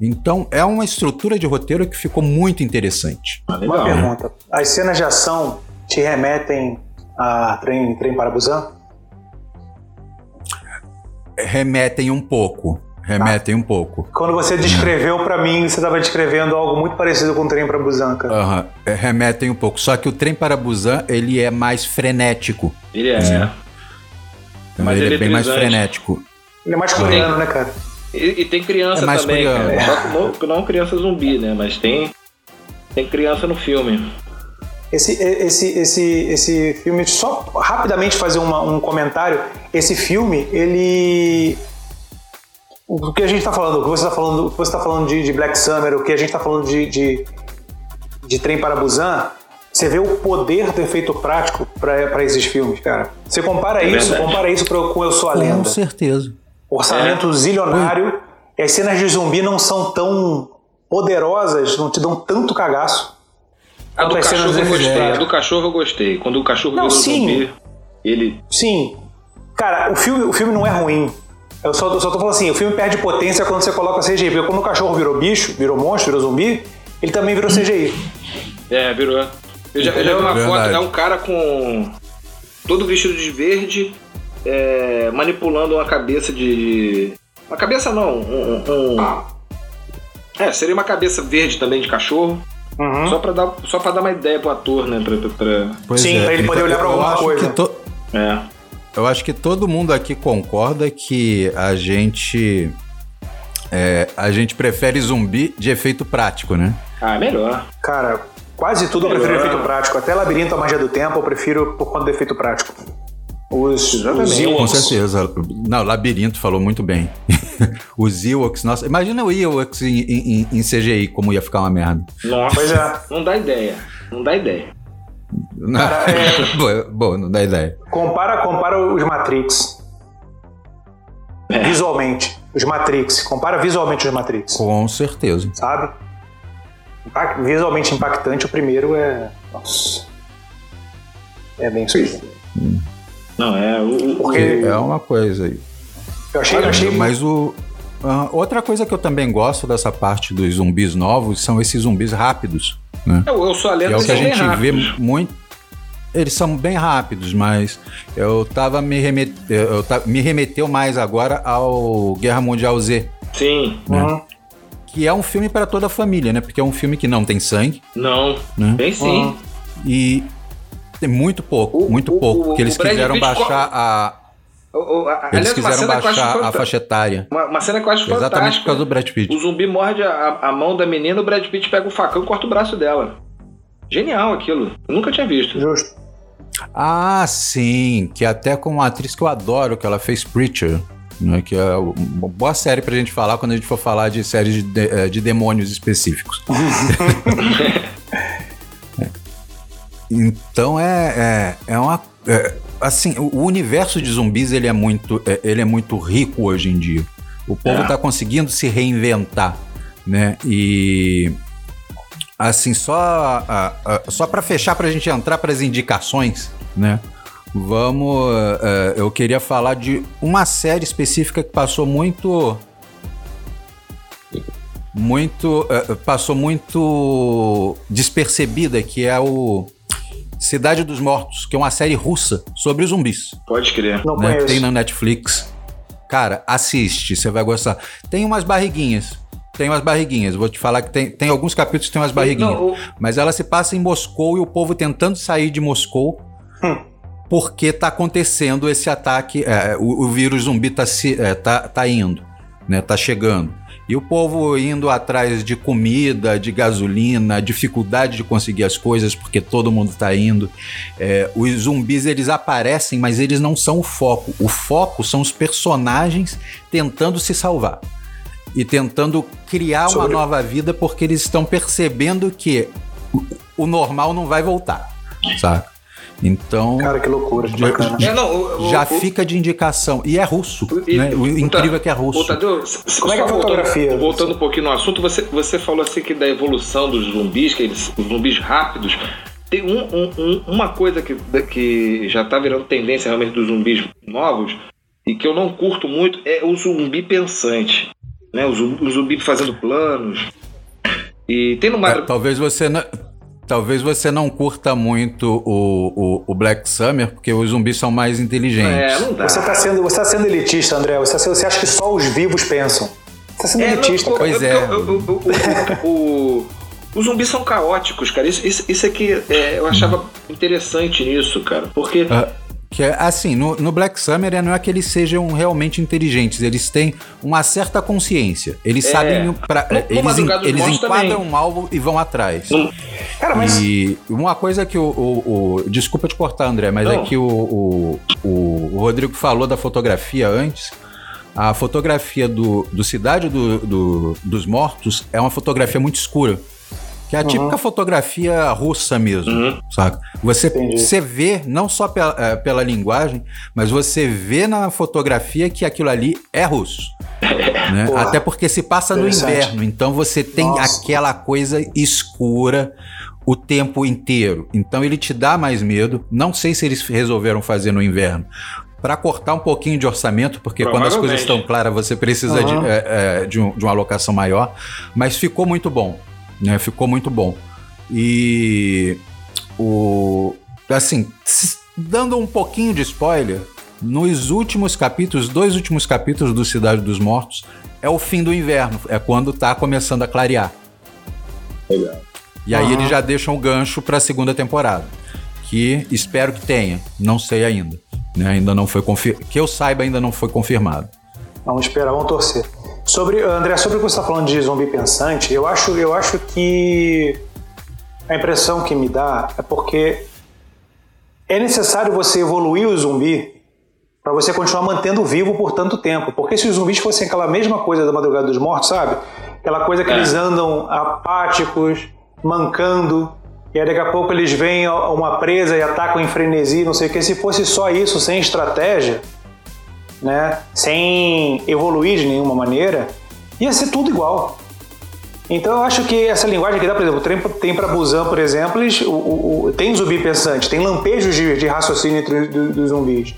Speaker 1: Então é uma estrutura de roteiro que ficou muito interessante.
Speaker 2: Ah,
Speaker 3: Uma
Speaker 2: legal.
Speaker 3: pergunta. As cenas de ação te remetem a trem, trem para Busan?
Speaker 1: Remetem um pouco, remetem um pouco.
Speaker 3: Quando você descreveu pra mim, você estava descrevendo algo muito parecido com trem para Busan, cara.
Speaker 1: É, remetem um pouco. Só que o trem para Busan ele é mais frenético.
Speaker 2: Ele é. Mas
Speaker 1: ele é bem mais frenético.
Speaker 3: Ele é mais coreano, né, cara?
Speaker 2: E, e tem criança
Speaker 1: É mais
Speaker 2: também,
Speaker 1: coreano.
Speaker 2: cara. Só que não, não criança zumbi, né? Mas tem. Tem criança no filme.
Speaker 3: Esse, esse, esse, esse filme, só rapidamente fazer uma- um comentário. Esse filme, ele. O que a gente está falando, o que você está falando, o que você tá falando de, de Black Summer, o que a gente está falando de, de, de Trem para Busan, você vê o poder do efeito prático para esses filmes, cara. Você compara
Speaker 2: É
Speaker 3: isso,
Speaker 2: verdade.
Speaker 3: compara isso pro- com Eu Sou a
Speaker 1: Com
Speaker 3: Lenda.
Speaker 1: certeza.
Speaker 3: Orçamento zilionário, e as cenas de zumbi não são tão poderosas, não te dão tanto cagaço.
Speaker 2: A do cachorro eu gostei. A do cachorro eu gostei. Quando o cachorro
Speaker 3: Não,
Speaker 2: virou
Speaker 3: sim.
Speaker 2: zumbi, ele.
Speaker 3: Sim. Cara, o filme, o filme não é ruim. Eu só, eu só tô falando assim, o filme perde potência quando você coloca CGI. Porque quando o cachorro virou bicho, virou monstro, virou zumbi, ele também virou CGI.
Speaker 2: É, virou. Eu já, eu já vi uma
Speaker 1: Verdade.
Speaker 2: foto, é um cara com. todo vestido de verde, é, manipulando uma cabeça de. Uma cabeça não, um. um- é, seria uma cabeça verde também de cachorro.
Speaker 3: Uhum.
Speaker 2: Só, pra dar, só pra dar uma ideia pro ator, né? Pra, pra- pra-
Speaker 3: Sim,
Speaker 1: é.
Speaker 3: pra ele poder olhar pra alguma coisa.
Speaker 1: to-
Speaker 2: É.
Speaker 1: eu acho que todo mundo aqui concorda que a gente é, a gente prefere zumbi de efeito prático, né?
Speaker 2: Ah, melhor.
Speaker 3: Cara, quase tudo eu prefiro efeito prático. Até Labirinto, a Magia do Tempo, eu prefiro por conta do efeito prático.
Speaker 1: Os, os Ewoks. Com certeza. Não, Labirinto falou muito bem. os Ewoks, nossa, imagina o Ewoks em, em, em, CGI, como ia ficar uma merda.
Speaker 2: Nossa, pois é. Não dá ideia. Não dá ideia.
Speaker 1: Não, Cara, é... boa, boa, não dá ideia.
Speaker 3: Compara, compara os Matrix. É. Visualmente. Os Matrix. Compara visualmente os Matrix.
Speaker 1: Com certeza.
Speaker 3: Sabe? Visualmente impactante, o primeiro é. Nossa. É bem isso. Hum.
Speaker 2: Não, é. O,
Speaker 1: Porque é uma coisa aí.
Speaker 3: Eu achei, eu achei.
Speaker 1: Mas o. Uh, outra coisa que eu também gosto dessa parte dos zumbis novos são esses zumbis rápidos. Né?
Speaker 2: Eu, eu sou a lenda
Speaker 1: que é o que a gente vê muito. Eles são bem rápidos, mas eu tava me, remet... eu me remeteu mais agora ao Guerra Mundial Z.
Speaker 2: Sim.
Speaker 1: Né? Uhum. Que é um filme para toda a família, né? Porque é um filme que não tem sangue.
Speaker 2: Não. Né? Tem sim. Uhum.
Speaker 1: E tem muito pouco, o, muito o, pouco. Porque eles quiseram baixar a. O, a, Eles aliás, quiseram baixar a faixa etária.
Speaker 2: Uma, uma, cena que eu acho
Speaker 1: Exatamente fantástica. por causa do Brad Pitt.
Speaker 2: O zumbi morde a, a, mão da menina, o Brad Pitt pega o facão e corta o braço dela. Genial aquilo. Eu nunca tinha visto.
Speaker 3: Justo.
Speaker 1: Ah, sim. Que até com uma atriz que eu adoro, que ela fez Preacher. Né, que é uma boa série pra gente falar quando a gente for falar de séries de, de, eh, de demônios específicos. Então é, é, é uma. É, assim, o universo de zumbis ele é muito, é, ele é muito rico hoje em dia. O povo está é. conseguindo se reinventar, né? E assim só a, a, só para fechar para a gente entrar para as indicações, né? Vamos, uh, eu queria falar de uma série específica que passou muito muito uh, passou muito despercebida que é o Cidade dos Mortos, que é uma série russa sobre zumbis.
Speaker 2: Pode crer.
Speaker 1: Não né? Tem na Netflix. Cara, assiste, você vai gostar. Tem umas barriguinhas. Tem umas barriguinhas. Vou te falar que tem, tem alguns capítulos que tem umas barriguinhas. Não, o... Mas ela se passa em Moscou e o povo tentando sair de Moscou. Hum. Porque tá acontecendo esse ataque. É, o, o, vírus zumbi tá, se, é, tá, tá indo, né? Tá chegando. E o povo indo atrás de comida, de gasolina, dificuldade de conseguir as coisas porque todo mundo está indo. É, os zumbis eles aparecem, mas eles não são o foco. O foco são os personagens tentando se salvar e tentando criar Sobre... uma nova vida porque eles estão percebendo que o normal não vai voltar, sabe? Então.
Speaker 3: Cara, que loucura, que bacana.
Speaker 1: Já, é, não, o, já o, fica de indicação. E é russo. E, né? O incrível é que é russo.
Speaker 2: Tadeu, Como é que é a fotografia? Voltando, voltando um pouquinho no assunto, você, você falou assim que da evolução dos zumbis, que eles, os zumbis rápidos. Tem um, um, uma coisa que, que já tá virando tendência realmente dos zumbis novos, e que eu não curto muito, é o zumbi pensante. Né? O zumbi, o zumbi fazendo planos. E tem no
Speaker 1: É, talvez você não Talvez você não curta muito o, o, o, Black Summer, porque os zumbis são mais inteligentes.
Speaker 3: É, não dá. Você está sendo, você tá sendo elitista, André. Você, você acha que só os vivos pensam. Você está sendo é, elitista. Não,
Speaker 1: pois é.
Speaker 2: o, os zumbis são caóticos, cara. Isso, isso, isso é que é, eu achava interessante nisso, cara. Porque. Uh,
Speaker 1: que é assim, no, no, Black Summer não é que eles sejam realmente inteligentes, eles têm uma certa consciência. Eles é. sabem. Pra, no, eles no eles enquadram também. um alvo e vão atrás. Cara, mas... E uma coisa que o, o, o, Desculpa te cortar, André, mas é não. é que o, o, o, Rodrigo falou da fotografia antes. A fotografia do, do Cidade do, do, dos Mortos é uma fotografia muito escura. Que é a típica uhum. fotografia russa mesmo, uhum. saca? Você, você vê, não só pela, é, pela linguagem, mas você vê na fotografia que aquilo ali é russo. né? Até porque se passa no inverno, então você tem Nossa. aquela coisa escura o tempo inteiro. Então ele te dá mais medo. Não sei se eles resolveram fazer no inverno para cortar um pouquinho de orçamento, porque quando as coisas estão claras você precisa uhum. de, é, é, de, um, de, uma alocação maior. Mas ficou muito bom né? Ficou muito bom. E o assim, dando um pouquinho de spoiler, nos últimos capítulos, dois últimos capítulos do Cidade dos Mortos, é o fim do inverno, é quando tá começando a clarear.
Speaker 2: Legal.
Speaker 1: E aí uhum. eles já deixam o gancho para a segunda temporada, que espero que tenha, não sei ainda. Né? Ainda não foi confirmado. Que eu saiba, ainda não foi confirmado.
Speaker 3: Vamos esperar, vamos torcer. Sobre, André, sobre o que você está falando de zumbi pensante, eu acho, eu acho que a impressão que me dá é porque é necessário você evoluir o zumbi para você continuar mantendo vivo por tanto tempo. Porque se os zumbis fossem aquela mesma coisa da Madrugada dos Mortos, sabe? Aquela coisa que é. eles andam apáticos, mancando, e aí daqui a pouco eles veem uma presa e atacam em frenesi, não sei o que. Se fosse só isso, sem estratégia, né? sem evoluir de nenhuma maneira, ia ser tudo igual. Então eu acho que essa linguagem que dá, por exemplo, tem para Busan, por exemplo, eles, o, o, tem zumbi pensante, tem lampejos de, de raciocínio entre dos zumbis.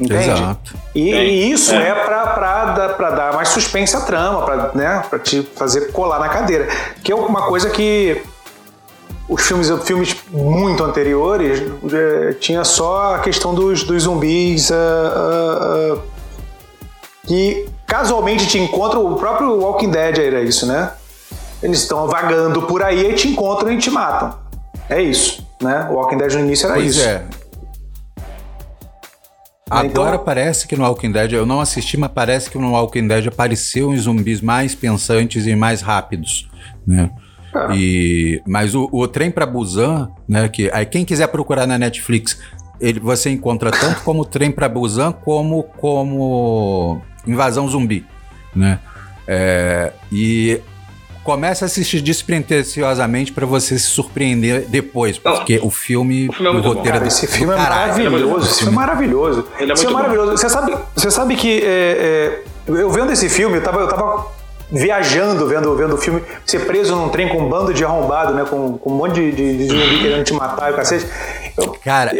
Speaker 3: Entende? Exato. E, e isso é, é para dar mais suspense à trama, para né, te fazer colar na cadeira. Que é uma coisa que os filmes, filmes muito anteriores é, tinha só a questão dos, dos zumbis uh, uh, uh, que casualmente te encontram. O próprio Walking Dead era isso, né? Eles estão vagando por aí e te encontram e te matam. É isso, né? O Walking Dead no início era
Speaker 1: pois
Speaker 3: isso.
Speaker 1: É. Agora então... parece que no Walking Dead, eu não assisti, mas parece que no Walking Dead apareceu uns zumbis mais pensantes e mais rápidos, né? Ah. E, mas o, o Trem para Busan, né, que aí quem quiser procurar na Netflix, ele, você encontra tanto como Trem para Busan como como Invasão Zumbi, né? É, e Comece a assistir despretensiosamente para você se surpreender depois, porque Não, o filme, o, filme é
Speaker 3: o roteiro
Speaker 1: cara,
Speaker 3: esse filme é maravilhoso. Esse filme é maravilhoso. Ele é muito é maravilhoso. Você sabe, você sabe que é, é, eu vendo esse filme, eu tava, eu tava viajando vendo, vendo o filme, ser preso num trem com um bando de arrombado, né? Com, com um monte de, de, de zumbi querendo te matar e o cacete. Eu,
Speaker 1: cara,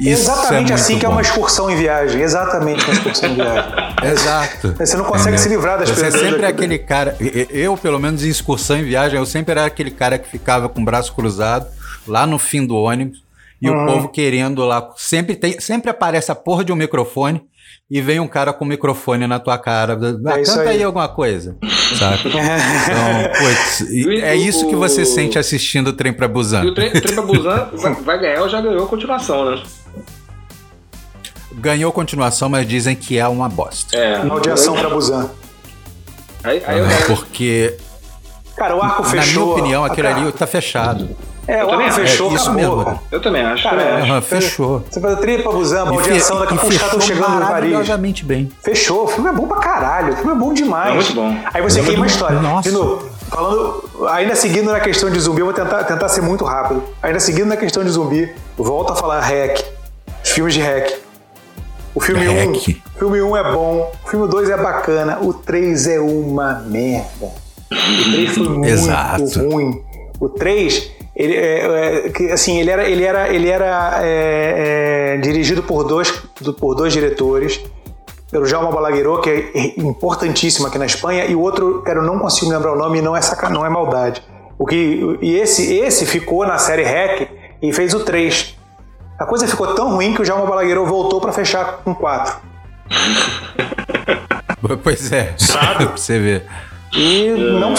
Speaker 1: isso
Speaker 3: Exatamente
Speaker 1: é
Speaker 3: assim que
Speaker 1: bom.
Speaker 3: é uma excursão em viagem. Exatamente uma excursão em viagem.
Speaker 1: Exato.
Speaker 3: Você não consegue é. se livrar das
Speaker 1: Você é sempre aquele cara. Eu, pelo menos em excursão em viagem, eu sempre era aquele cara que ficava com o braço cruzado lá no fim do ônibus e uhum. o povo querendo lá. Sempre, tem, sempre aparece a porra de um microfone e vem um cara com o microfone na tua cara. Ah, é canta aí. aí. alguma coisa. Sabe? então, putz, é isso que você sente assistindo o Trem pra Busan.
Speaker 2: E o Trem, trem pra Busan vai, vai ganhar ou já ganhou a continuação, né?
Speaker 1: Ganhou continuação, mas dizem que é uma bosta.
Speaker 3: É. Maldição pra Busan.
Speaker 1: Aí, aí eu... Porque.
Speaker 3: Cara, o arco fechou.
Speaker 1: Na minha opinião, aquele cara... ali tá fechado.
Speaker 3: É, o arco fechou, é, isso acabou. Mesmo.
Speaker 2: Eu também acho.
Speaker 3: Cara,
Speaker 2: também
Speaker 3: acho.
Speaker 1: fechou.
Speaker 3: Você faz trilha pra Busan, maldição, daqui a pouco os caras estão chegando no Paris.
Speaker 1: Bem.
Speaker 3: Fechou. O filme é bom pra caralho. O filme é bom demais. É
Speaker 2: muito bom.
Speaker 3: Aí você
Speaker 2: é
Speaker 3: queima a história. Nossa. De novo, falando, ainda seguindo na questão de zumbi, eu vou tentar, tentar ser muito rápido. Ainda seguindo na questão de zumbi, volto a falar hack. Filmes de hack. O filme 1 um, filme um é bom, o filme 2 é bacana, o 3 é uma merda. O 3 foi muito Exato. ruim. O 3, ele, é, é, assim, ele era, ele era, ele era é, é, dirigido por dois, por dois diretores, pelo Jaume Balagueró, que é importantíssimo aqui na Espanha, e o outro, cara, eu não consigo lembrar o nome não é, saca, não é maldade. O que, e esse, esse ficou na série Hack e fez o 3. A coisa ficou tão ruim que o Jaume Balagueró voltou para fechar com 4.
Speaker 1: pois é, sabe? pra você ver.
Speaker 3: E não.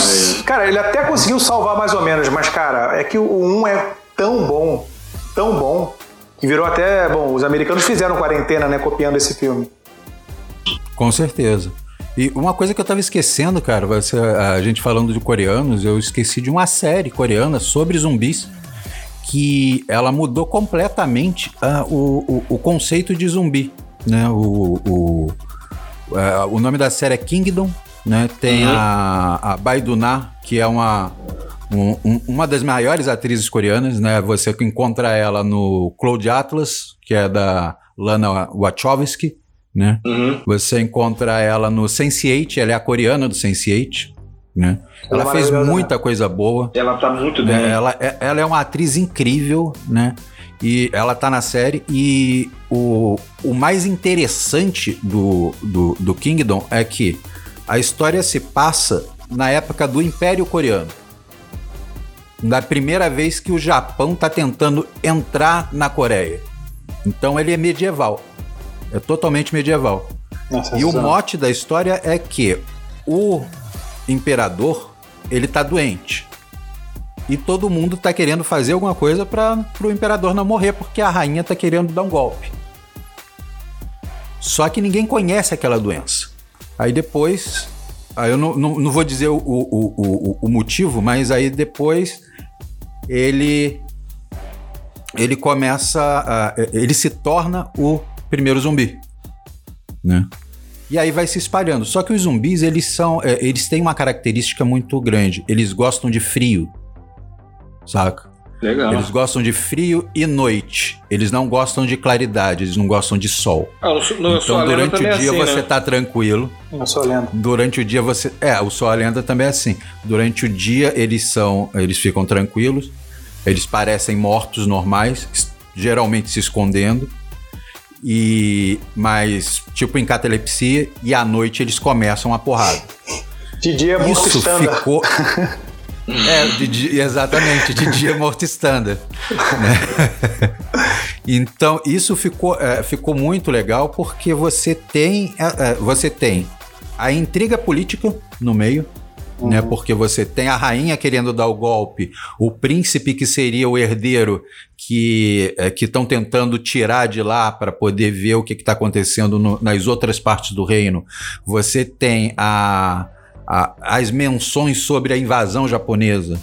Speaker 3: Cara, ele até conseguiu salvar mais ou menos, mas, cara, é que o 1 é tão bom, tão bom, que virou até. Bom, os americanos fizeram quarentena, né, copiando esse filme.
Speaker 1: Com certeza. E uma coisa que eu tava esquecendo, cara, você, a gente falando de coreanos, eu esqueci de uma série coreana sobre zumbis que ela mudou completamente uh, o, o, o, conceito de zumbi, né? O, o, uh, o nome da série é Kingdom, né? Tem uhum. a, a Baiduna, que é uma, um, uma das maiores atrizes coreanas, né? Você encontra ela no Cloud Atlas, que é da Lana Wachowski, né? Uhum. Você encontra ela no Sense8, ela é a coreana do Sense8, né? Ela, ela fez muita né? coisa boa.
Speaker 2: Ela tá muito bem.
Speaker 1: Ela, é, ela é uma atriz incrível, né? E ela tá na série. E o, o mais interessante do, do, do Kingdom é que a história se passa na época do Império Coreano. Da primeira vez que o Japão tá tentando entrar na Coreia. Então ele é medieval. É totalmente medieval. Nossa, e o mote da história é que o imperador, ele tá doente. E todo mundo tá querendo fazer alguma coisa para o imperador não morrer, porque a rainha tá querendo dar um golpe. Só que ninguém conhece aquela doença. Aí depois, aí eu não, não, não vou dizer o, o, o, o, motivo, mas aí depois ele ele começa, a, ele se torna o primeiro zumbi, né? E aí vai se espalhando. Só que os zumbis, eles são, é, eles têm uma característica muito grande. Eles gostam de frio, saca?
Speaker 2: Legal.
Speaker 1: Eles gostam de frio e noite. Eles não gostam de claridade, eles não gostam de sol.
Speaker 2: Ah, no,
Speaker 1: então, durante o dia assim, você né? tá tranquilo.
Speaker 3: Eu sou lenda.
Speaker 1: Durante o dia você. É, o Sol a Lenda também é assim. Durante o dia eles são. Eles ficam tranquilos. Eles parecem mortos normais, geralmente se escondendo. E. Mas, tipo em catalepsia, e à noite eles começam a porrada.
Speaker 3: De dia é
Speaker 1: Isso ficou. É, de dia, exatamente, de dia morto standard. Né? Então, isso ficou, é, ficou muito legal porque você tem, é, é você tem a intriga política no meio? Uhum. né? Porque você tem a rainha querendo dar o golpe, o príncipe que seria o herdeiro que estão tentando tirar de lá para poder ver o que está acontecendo no, nas outras partes do reino. Você tem a a, as menções sobre a invasão japonesa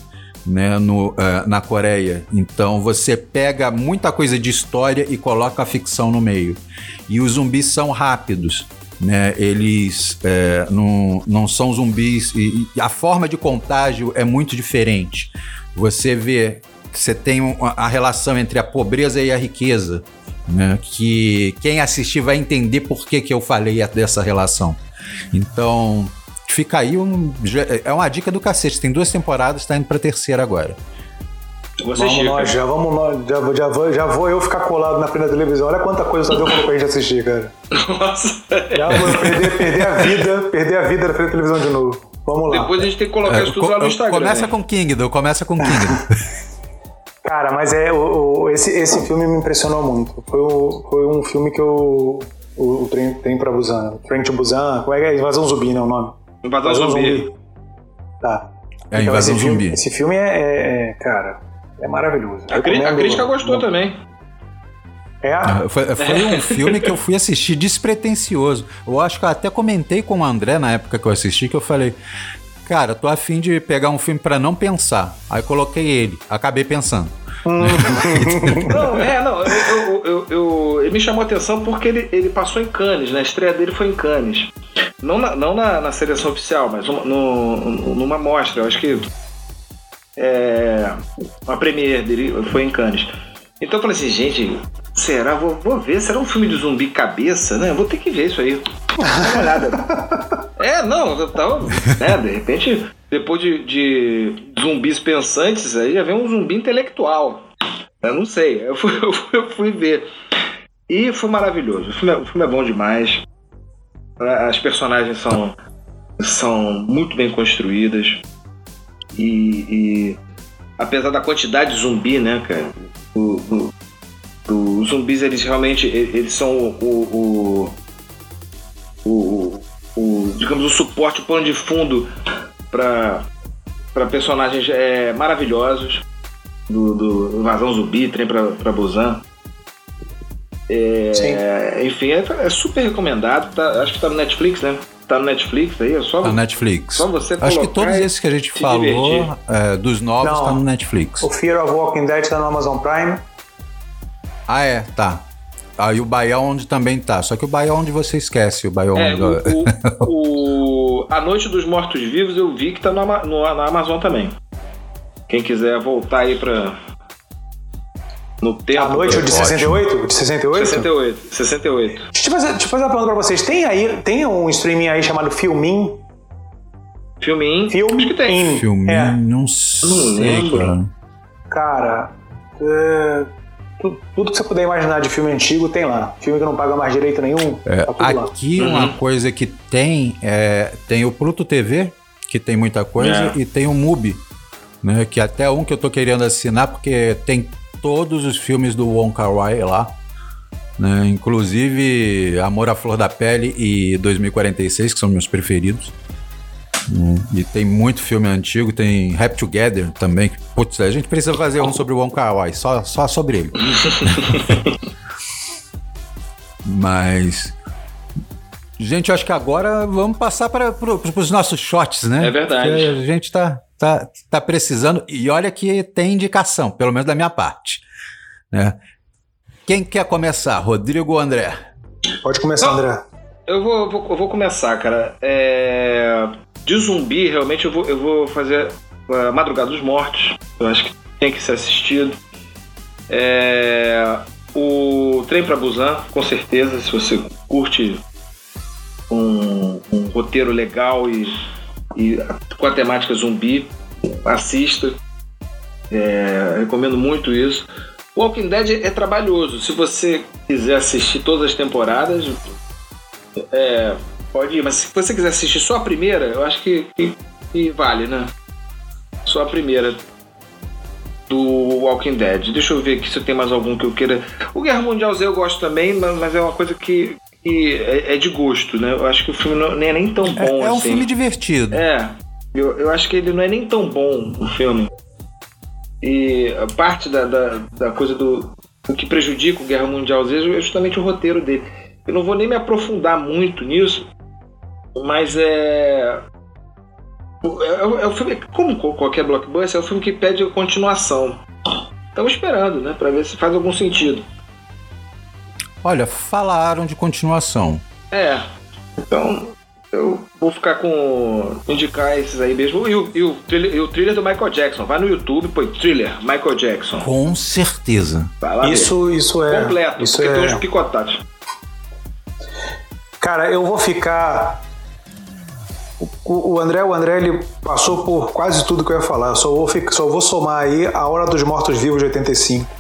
Speaker 1: né, no, uh, na Coreia. Então você pega muita coisa de história e coloca a ficção no meio. E os zumbis são rápidos. Né, eles é, não, não são zumbis e, e, a forma de contágio é muito diferente. Você vê, você tem a relação entre a pobreza e a riqueza, né, que quem assistir vai entender por que, que eu falei dessa relação. Então, Fica aí um. É uma dica do cacete. Tem duas temporadas, tá indo pra terceira agora.
Speaker 3: Vamos nós, já vamos nós, já, já, vou, já vou eu ficar colado na frente da televisão. Olha quanta coisa só deu pra gente assistir, cara. Nossa. Já vou perder, perder a vida, perder a vida na frente da televisão de novo. Vamos
Speaker 2: lá. Depois a gente tem que colocar é, isso tudo lá no Instagram.
Speaker 1: Começa né? com Kingdom, começa com Kingdom.
Speaker 3: Cara, mas é, o, o, esse, esse filme me impressionou muito. Foi, o, foi um filme que eu. O, o trem, trem pra Busan. Trem to Busan. Como é que é? Invasão Zumbi, né? O nome.
Speaker 2: Invasão, Invasão zumbi. zumbi.
Speaker 3: Tá.
Speaker 1: É, então, Invasão
Speaker 3: esse
Speaker 1: Zumbi.
Speaker 3: Filme, esse filme é, é, é, cara, é maravilhoso.
Speaker 2: A, cri a crítica gostou também.
Speaker 3: É? Ah,
Speaker 1: foi, foi um filme que eu fui assistir despretensioso. Eu acho que eu até comentei com o André na época que eu assisti, que eu falei, cara, tô afim de pegar um filme para não pensar. Aí coloquei ele, acabei pensando.
Speaker 2: não, é, não, eu, eu, eu, ele me chamou a atenção porque ele, ele passou em Cannes, né? A estreia dele foi em Cannes. Não na, não na, na seleção oficial, mas no, no, numa mostra, eu acho que é, a premiere dele foi em Cannes. Então eu falei assim, gente, será? Vou, vou ver, será um filme de zumbi cabeça, né? Vou ter que ver isso aí. Dá uma olhada. é, não, então, né, de repente, depois de, de zumbis pensantes, aí já vem um zumbi intelectual. Eu não sei, eu fui, eu fui, eu fui ver. E foi maravilhoso. O filme, é, o filme é bom demais. As personagens são, são muito bem construídas. E, e apesar da quantidade de zumbi, né, cara? O, o, os zumbis, eles realmente eles são o, o, o, o digamos, o suporte, o pano de fundo para personagens é, maravilhosos do, do Invasão Zumbi, Trem para Busan. É, enfim, é, é, super recomendado. Tá, acho que tá no Netflix, né? Tá no Netflix aí, é só.
Speaker 1: Tá no Netflix.
Speaker 2: Só você
Speaker 1: Acho que todos esses que a gente falou, é, dos novos, Não, tá no Netflix.
Speaker 3: O Fear of Walking Dead tá no Amazon Prime.
Speaker 1: Ah, é, tá. Ah, e o Beyond também tá. Só que o Beyond você esquece, o Beyond. É,
Speaker 2: o, o, o, A Noite dos Mortos Vivos eu vi que tá no, no, na Amazon também. Quem quiser voltar aí pra, no tempo.
Speaker 3: A noite, o de 68? O de 68?
Speaker 2: 68, 68.
Speaker 3: Deixa eu fazer, deixa eu fazer uma pergunta pra vocês. Tem aí, tem um streaming aí chamado Filmin?
Speaker 2: Filmin?
Speaker 3: Filmin?
Speaker 2: Acho que tem.
Speaker 1: Filmin, é. não sei. Não lembro.
Speaker 3: Cara, é, tudo, tudo, que você puder imaginar de filme antigo tem lá. Filme que não paga mais direito nenhum.
Speaker 1: É, tá aqui lá. uma uhum. coisa que tem é tem o Pluto TV, que tem muita coisa, é. e tem o Mubi, né? Que até um que eu tô querendo assinar, porque tem todos os filmes do Wong Kar Wai lá. Né? Inclusive Amor à Flor da Pele e 2046, que são meus preferidos. Hum. E tem muito filme antigo, tem Rap Together também. Putz, a gente precisa fazer um sobre o Wong Kar Wai, só, só sobre ele. Mas Gente, acho que agora vamos passar para pro, os nossos shots, né?
Speaker 2: É verdade.
Speaker 1: Porque a gente tá, tá, tá precisando. E olha que tem indicação, pelo menos da minha parte. Né? Quem quer começar? Rodrigo ou André?
Speaker 3: Pode começar,
Speaker 2: Não.
Speaker 3: André.
Speaker 2: Eu vou, vou- eu vou começar, cara. É, De zumbi, realmente, eu vou, eu vou fazer a Madrugada dos Mortos. Eu acho que tem que ser assistido. É, O Trem para Busan, com certeza, se você curte um, um roteiro legal e, e com a temática zumbi, assista. É, recomendo muito isso. Walking Dead é trabalhoso. Se você quiser assistir todas as temporadas, é, pode ir. Mas se você quiser assistir só a primeira, eu acho que, que- que vale, né? Só a primeira do Walking Dead. Deixa eu ver aqui se tem mais algum que eu queira. O Guerra Mundial Z eu gosto também, mas, mas é uma coisa que, que é, é de gosto, né? Eu acho que o filme não, é nem tão
Speaker 1: É,
Speaker 2: bom
Speaker 1: é um
Speaker 2: assim.
Speaker 1: filme divertido.
Speaker 2: É, eu, eu acho que ele não é nem tão bom, o filme. E a parte da, da, da coisa do, do que prejudica o Guerra Mundial Z é justamente o roteiro dele. Eu não vou nem me aprofundar muito nisso, mas é. É, é, é um filme, como co- qualquer blockbuster, é um filme que pede continuação. Estamos esperando, né, pra ver se faz algum sentido.
Speaker 1: Olha, falaram de continuação.
Speaker 2: É, então eu vou ficar com. indicar esses aí mesmo. E o, e o, thriller, e o thriller do Michael Jackson. Vai no YouTube, põe thriller Michael Jackson.
Speaker 1: Com certeza.
Speaker 2: Vai lá ver.
Speaker 3: Isso, isso é.
Speaker 2: completo,
Speaker 3: isso
Speaker 2: porque tem uns
Speaker 3: é.
Speaker 2: picotados.
Speaker 3: Cara, eu vou ficar. O, o André, o André, ele passou por quase tudo que eu ia falar. Eu só vou, ficar, só vou somar aí a Hora dos Mortos Vivos de 85.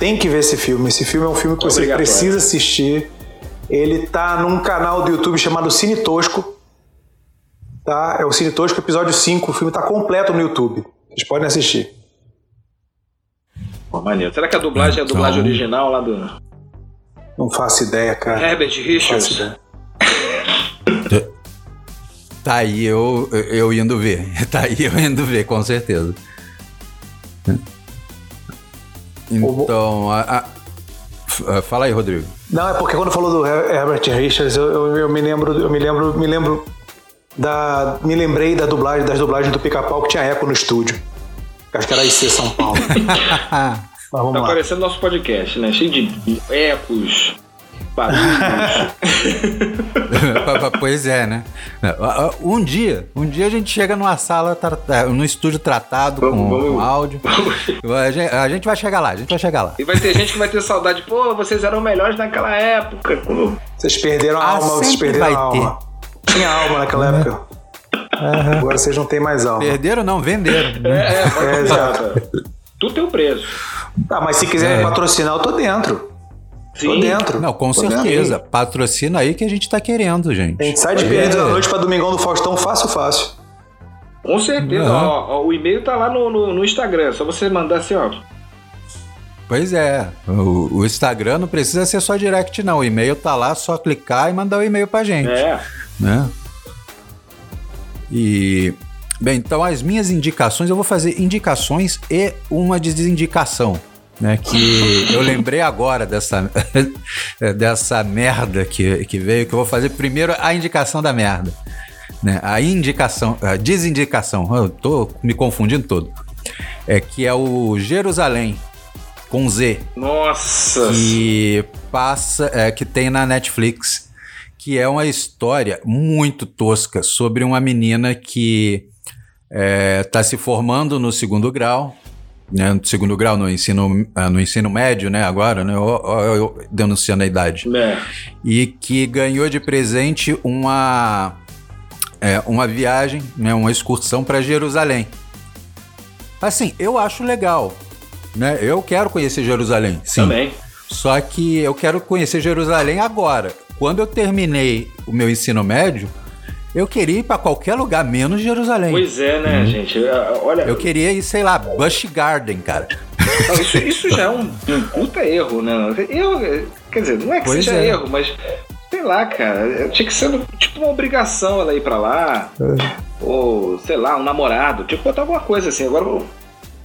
Speaker 3: Tem que ver esse filme. Esse filme é um filme que você precisa assistir. Ele tá num canal do YouTube chamado Cine Tosco. Tá? É o Cine Tosco, episódio 5. O filme tá completo no YouTube. Vocês podem assistir.
Speaker 2: Pô, maneiro. Será que a dublagem é a dublagem
Speaker 1: Então-
Speaker 2: original lá do
Speaker 3: Não faço ideia, cara.
Speaker 2: Herbert Richards?
Speaker 1: Tá aí eu, eu indo ver. Tá aí eu indo ver, com certeza. Então, a- a- ah, fala aí, Rodrigo.
Speaker 3: Não, é porque quando falou do Her- Herbert Richards, eu, eu- eu me lembro, eu me lembro, me lembro da, me lembrei da dublagem, das dublagens do Pica-Pau que tinha eco no estúdio. Acho que era IC São Paulo. Mas vamos
Speaker 2: Tá
Speaker 3: lá.
Speaker 2: parecendo nosso podcast, né? Cheio de ecos.
Speaker 1: pois é, né? Um dia, um dia a gente chega numa sala, é, num estúdio tratado com,
Speaker 2: Vamos, vamos.
Speaker 1: com áudio. A gente, a gente vai chegar lá, a gente vai chegar lá.
Speaker 2: e vai ter gente que vai ter saudade. Pô, vocês eram melhores naquela época.
Speaker 3: Vocês perderam a
Speaker 1: Ah,
Speaker 3: alma, vocês perderam a alma. Tinha alma naquela época. Agora vocês não têm mais alma.
Speaker 1: Perderam não, venderam. né?
Speaker 2: É, é,
Speaker 3: É, exato.
Speaker 2: tem um preço.
Speaker 3: Tá, mas se quiserem
Speaker 1: É.
Speaker 3: patrocinar, eu tô dentro. Tô
Speaker 2: Sim.
Speaker 3: dentro.
Speaker 1: Não, com
Speaker 3: Tô dentro.
Speaker 1: certeza. Patrocina aí que a gente tá querendo, gente.
Speaker 3: A gente sai de
Speaker 1: É.
Speaker 3: Perdidos da Noite pra Domingão do Faustão fácil, fácil.
Speaker 2: Com certeza.
Speaker 1: Não.
Speaker 2: Ó, ó, o e-mail tá lá no, no, no Instagram. É só você mandar assim, ó.
Speaker 1: Pois é. O, o Instagram não precisa ser só direct, não. O e-mail tá lá, só clicar e mandar o e-mail pra gente.
Speaker 2: É.
Speaker 1: né? E bem, então as minhas indicações, eu vou fazer indicações e uma desindicação, né? Que eu lembrei agora dessa dessa merda que, que veio, que eu vou fazer primeiro a indicação da merda, né? A indicação, a desindicação, eu tô me confundindo todo. É que é o Jerusalém com Z
Speaker 2: Nossa.
Speaker 1: que passa, é, que tem na Netflix, que é uma história muito tosca sobre uma menina que está se formando no segundo grau, né, no segundo grau no ensino, ah, no ensino médio, né, agora, né, ó, ó, eu denunciando a idade,
Speaker 2: É.
Speaker 1: e que ganhou de presente uma é, uma viagem, né, uma excursão para Jerusalém. Assim, eu acho legal, né? Eu quero conhecer Jerusalém, sim.
Speaker 2: Também.
Speaker 1: Só que eu quero conhecer Jerusalém agora. Quando eu terminei o meu ensino médio, eu queria ir para qualquer lugar, menos Jerusalém.
Speaker 2: Pois é, né, gente? É, Olha,
Speaker 1: Eu queria ir, sei lá, Busch Garden, cara.
Speaker 2: não, isso, isso já é um, um puta erro, né? Erro, quer dizer, não é que
Speaker 1: Pois
Speaker 2: seja
Speaker 1: é.
Speaker 2: erro, mas sei lá, cara. Tinha que ser tipo uma obrigação ela ir pra lá. Ou, sei lá, um namorado. Tipo, botar alguma coisa assim. Agora,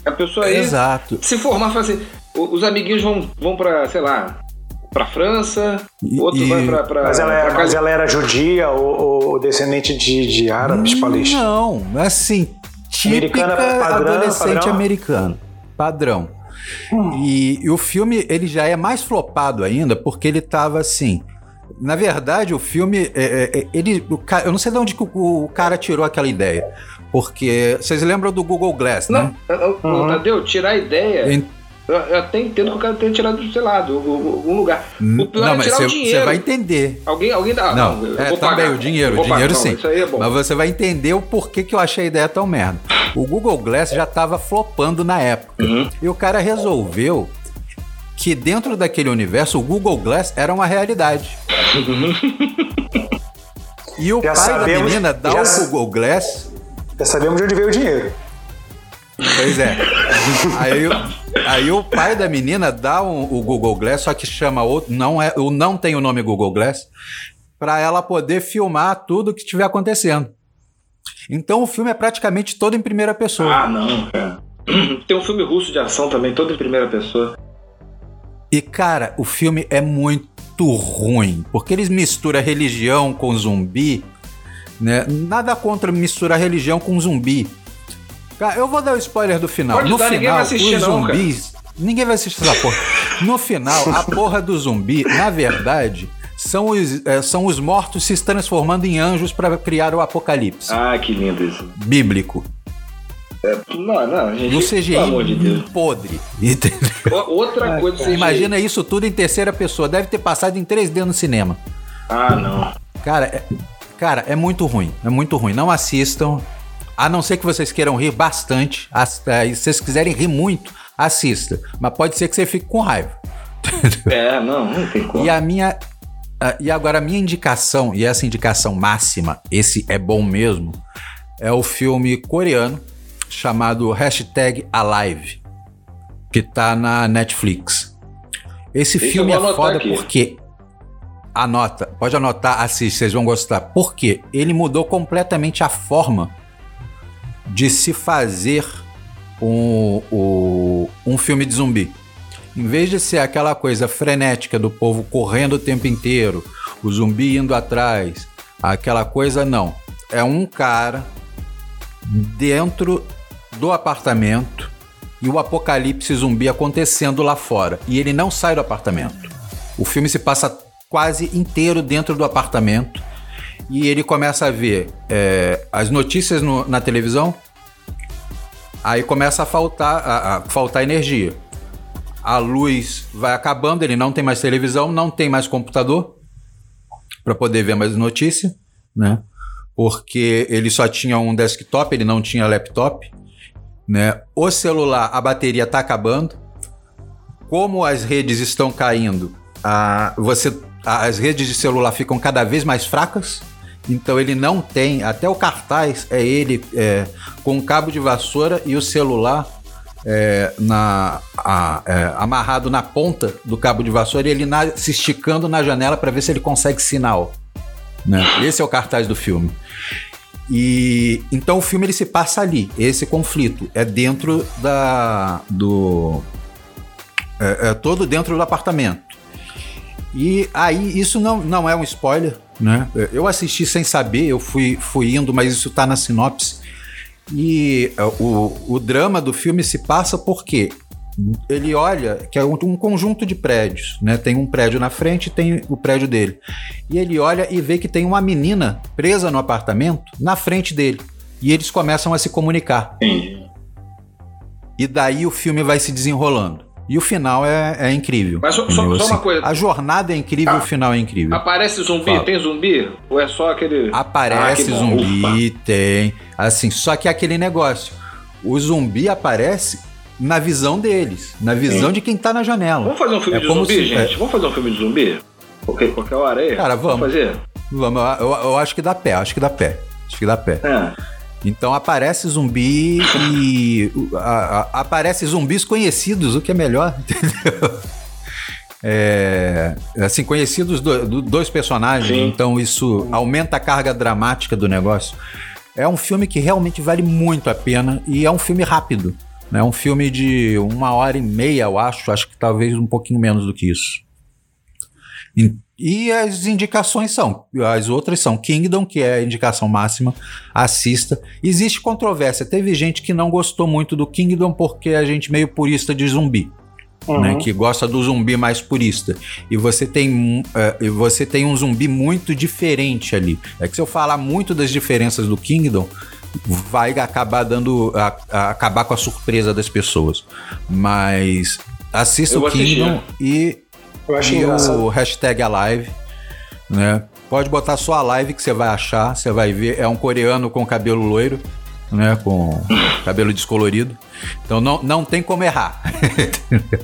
Speaker 2: a pessoa aí
Speaker 1: Exato.
Speaker 2: se formar, fala assim, o- os amiguinhos vão, vão pra, sei lá, pra França, outro
Speaker 1: E-
Speaker 2: vai pra, pra,
Speaker 3: Mas ela,
Speaker 2: pra
Speaker 3: era, mas ela era judia ou, ou descendente de, de árabes palestinos?
Speaker 1: Não, assim, típica
Speaker 3: Americana padrão,
Speaker 1: adolescente
Speaker 3: padrão?
Speaker 1: americano. Padrão.
Speaker 3: Hum.
Speaker 1: E, e o filme, ele já é mais flopado ainda, porque ele tava assim... Na verdade, o filme, é, é, é, ele, o ca- eu não sei de onde que o, o cara tirou aquela ideia. Porque, vocês lembram do Google Glass, né?
Speaker 2: Não, eu- eu-
Speaker 3: Uhum.
Speaker 2: Tadeu, tirar a ideia. Eu, eu até entendo que o cara tenha tirado, sei lá, do, do- algum lugar. O pior
Speaker 1: Não,
Speaker 2: é
Speaker 1: mas
Speaker 2: tirar o
Speaker 1: você
Speaker 2: dinheiro.
Speaker 1: você vai entender.
Speaker 2: Alguém, alguém dá.
Speaker 1: Não,
Speaker 2: eu
Speaker 1: é,
Speaker 2: vou
Speaker 1: também
Speaker 2: pagar.
Speaker 1: o dinheiro, o dinheiro
Speaker 2: pagar.
Speaker 1: sim.
Speaker 2: Não, Isso aí é bom.
Speaker 1: Mas você vai entender o porquê que eu achei a ideia tão merda. O Google Glass já estava flopando na época.
Speaker 2: Uhum.
Speaker 1: E o cara resolveu que dentro daquele universo o Google Glass era uma realidade. E o
Speaker 3: Já
Speaker 1: pai da
Speaker 3: sabemos-
Speaker 1: menina dá
Speaker 3: já
Speaker 1: o Google Glass.
Speaker 3: Já sabemos de onde veio o dinheiro.
Speaker 1: Pois é. aí, o- aí o pai da menina dá um- o Google Glass, só que chama outro, não é, não tem o nome Google Glass, para ela poder filmar tudo que estiver acontecendo. Então o filme é praticamente todo em primeira pessoa.
Speaker 2: Ah, não, cara. Tem um filme russo de ação também, todo em primeira pessoa.
Speaker 1: E cara, o filme é muito ruim, porque eles misturam religião com zumbi, né? Nada contra misturar religião com zumbi. Cara, eu vou dar o spoiler do final.
Speaker 2: Pode
Speaker 1: no
Speaker 2: dar,
Speaker 1: final,
Speaker 2: ninguém vai assistir
Speaker 1: os
Speaker 2: não, cara.
Speaker 1: zumbis. Ninguém vai assistir essa porra. No final, a porra do zumbi, na verdade, são os, eh, são os mortos se transformando em anjos para criar o apocalipse
Speaker 2: Ah, que lindo isso.
Speaker 1: bíblico.
Speaker 2: Não, não, gente.
Speaker 1: No
Speaker 2: Pelo amor de
Speaker 1: CGI
Speaker 2: Deus.
Speaker 1: podre. Entendeu?
Speaker 2: Outra coisa CGI.
Speaker 1: Imagina isso tudo em terceira pessoa. Deve ter passado em 3D no cinema.
Speaker 2: Ah, não.
Speaker 1: Cara, é, cara, é muito ruim. É muito ruim. Não assistam. A não ser que vocês queiram rir bastante. As- eh, Se vocês quiserem rir muito, assista. Mas pode ser que você fique com raiva.
Speaker 2: É, não, não tem como.
Speaker 1: E a minha. a- E agora a minha indicação, e essa indicação máxima, esse é bom mesmo, é o filme coreano chamado Hashtag Alive, que tá na Netflix. Esse
Speaker 2: eu
Speaker 1: filme é foda
Speaker 2: aqui.
Speaker 1: porque. Anota, pode anotar, assiste, vocês vão gostar. Porque ele mudou completamente a forma de se fazer um, o- um filme de zumbi. Em vez de ser aquela coisa frenética do povo correndo o tempo inteiro, o zumbi indo atrás, aquela coisa não. É um cara dentro do apartamento e o apocalipse zumbi acontecendo lá fora. E ele não sai do apartamento. O filme se passa quase inteiro dentro do apartamento e ele começa a ver é, as notícias no- na televisão. Aí começa a faltar, a- a faltar energia a luz vai acabando, ele não tem mais televisão, não tem mais computador para poder ver mais notícia, né? Porque ele só tinha um desktop, ele não tinha laptop, né? O celular, a bateria está acabando. Como as redes estão caindo, a, você, as redes de celular ficam cada vez mais fracas. Então ele não tem, até o cartaz é ele é, com um cabo de vassoura e o celular é, na, a- é, amarrado na ponta do cabo de vassoura e ele na- se esticando na janela para ver se ele consegue sinal. né? Esse é o cartaz do filme. E então o filme ele se passa ali. Esse conflito é dentro da do é, é todo dentro do apartamento. E aí isso não, não é um spoiler, né? Eu assisti sem saber, eu fui fui indo, mas isso tá na sinopse. E é, o, o drama do filme se passa porque ele olha que é um, um conjunto de prédios, né? Tem um prédio na frente e tem o prédio dele. E ele olha e vê que tem uma menina presa no apartamento na frente dele. E eles começam a se comunicar.
Speaker 2: Entendi.
Speaker 1: E daí o filme vai se desenrolando. E o final é, é incrível.
Speaker 2: Mas só- só- só uma coisa.
Speaker 1: A jornada é incrível,
Speaker 2: Ah.
Speaker 1: o final é incrível.
Speaker 2: Aparece zumbi?
Speaker 1: Fala.
Speaker 2: Tem zumbi? Ou é só aquele.
Speaker 1: Aparece
Speaker 2: Ah,
Speaker 1: zumbi, tem. Assim, só que é aquele negócio. O zumbi aparece na visão deles, na visão
Speaker 2: Sim.
Speaker 1: de quem tá na janela.
Speaker 2: Vamos fazer um filme
Speaker 1: É
Speaker 2: de zumbi,
Speaker 1: se-
Speaker 2: gente? Vamos fazer um filme de zumbi? Qualquer, qualquer hora aí?
Speaker 1: Cara, vamos.
Speaker 2: fazer?
Speaker 1: Vamos, eu, eu- eu acho que dá pé, acho que dá pé. Acho que dá pé.
Speaker 2: É.
Speaker 1: Então aparece zumbi e. a- a- aparece zumbis conhecidos, o que é melhor, entendeu? É, assim, conhecidos do- do- dois personagens,
Speaker 2: Sim.
Speaker 1: então isso aumenta a carga dramática do negócio. É um filme que realmente vale muito a pena e é um filme rápido. né? É um filme de uma hora e meia, eu acho. Acho que talvez um pouquinho menos do que isso. E as indicações são, as outras são Kingdom, que é a indicação máxima, assista. Existe controvérsia, teve gente que não gostou muito do Kingdom porque a gente meio purista de zumbi. Uhum. Né, que gosta do zumbi mais purista. E você tem, uh, você tem um zumbi muito diferente ali. É que se eu falar muito das diferenças do Kingdom, vai acabar dando. A, a, acabar com a surpresa das pessoas. Mas assista o Kingdom e eu acho e engraçado. o hashtag Alive, né? Pode botar só a live que você vai achar, você vai ver. É um coreano com cabelo loiro, né? Com cabelo descolorido. Então não, não tem como errar.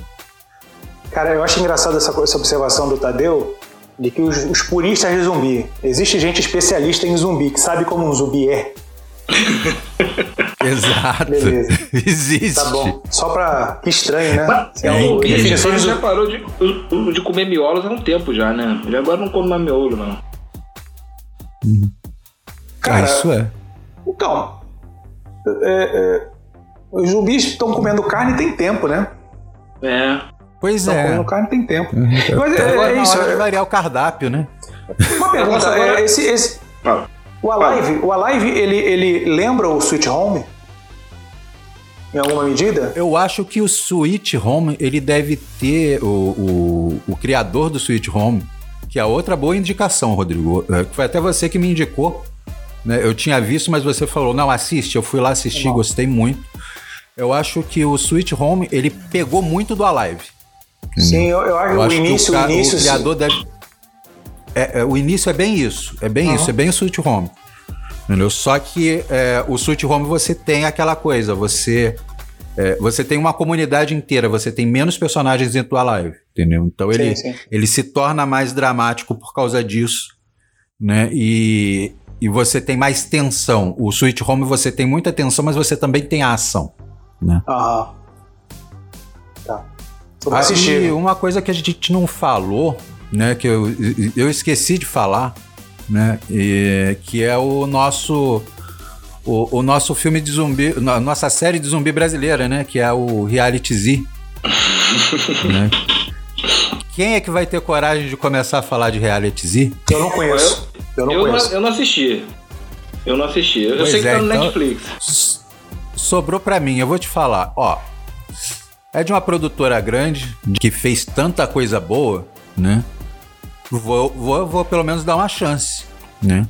Speaker 3: Cara, eu acho engraçado essa, essa observação do Tadeu de que os, os puristas de zumbi. Existe gente especialista em zumbi, que sabe como um zumbi é.
Speaker 1: Exato.
Speaker 3: Beleza.
Speaker 1: Existe.
Speaker 3: Tá bom. Só pra. Que estranho, né?
Speaker 2: Mas, é, o defensor já parou de, de comer miolos há um tempo já, né? Ele agora não come mais miolo, não.
Speaker 1: Uhum. Cara, ah, isso é.
Speaker 3: Então. É, é, os zumbis estão comendo carne tem tempo, né?
Speaker 2: É.
Speaker 1: Pois é. Estão
Speaker 3: comendo carne tem tempo.
Speaker 1: Uhum. Mas é, é isso. É variar o cardápio, né?
Speaker 3: Uma pergunta. É, esse, esse, o Alive, o Alive ele, ele lembra o Sweet Home? Em alguma medida?
Speaker 1: Eu acho que o Sweet Home ele deve ter o, o, o criador do Sweet Home, que é outra boa indicação, Rodrigo. É, foi até você que me indicou. Né? Eu tinha visto, mas você falou, não, assiste. Eu fui lá assistir, não. gostei muito. Eu acho que o Sweet Home ele pegou muito do Alive.
Speaker 3: Sim, eu, eu acho, eu o acho início, que o, o início,
Speaker 1: o criador sim. deve é, é, o início é bem isso. É bem uhum. isso, é bem o Sweet Home. Entendeu? Só que é, o Sweet Home você tem aquela coisa, você. É, você tem uma comunidade inteira, você tem menos personagens dentro do Alive, entendeu? Então ele, sim, sim. ele se torna mais dramático por causa disso, né? E, e você tem mais tensão. O Sweet Home você tem muita tensão, mas você também tem a ação, né?
Speaker 3: Aham.
Speaker 1: Tá. Aí, uma coisa que a gente não falou né, que eu, eu esqueci de falar, né, e, que é o nosso o, o, nosso filme de zumbi, nossa série de zumbi brasileira, né, que é o Reality Z. né? Quem é que vai ter coragem de começar a falar de Reality
Speaker 3: Z? Eu não conheço.
Speaker 2: Eu, eu não, eu conheço. Não, eu não assisti. Eu não assisti. Eu pois sei que é, tá no então, Netflix.
Speaker 1: Sobrou para mim, eu vou te falar, ó. É de uma produtora grande que fez tanta coisa boa, né? Vou, vou, vou pelo menos dar uma chance, né?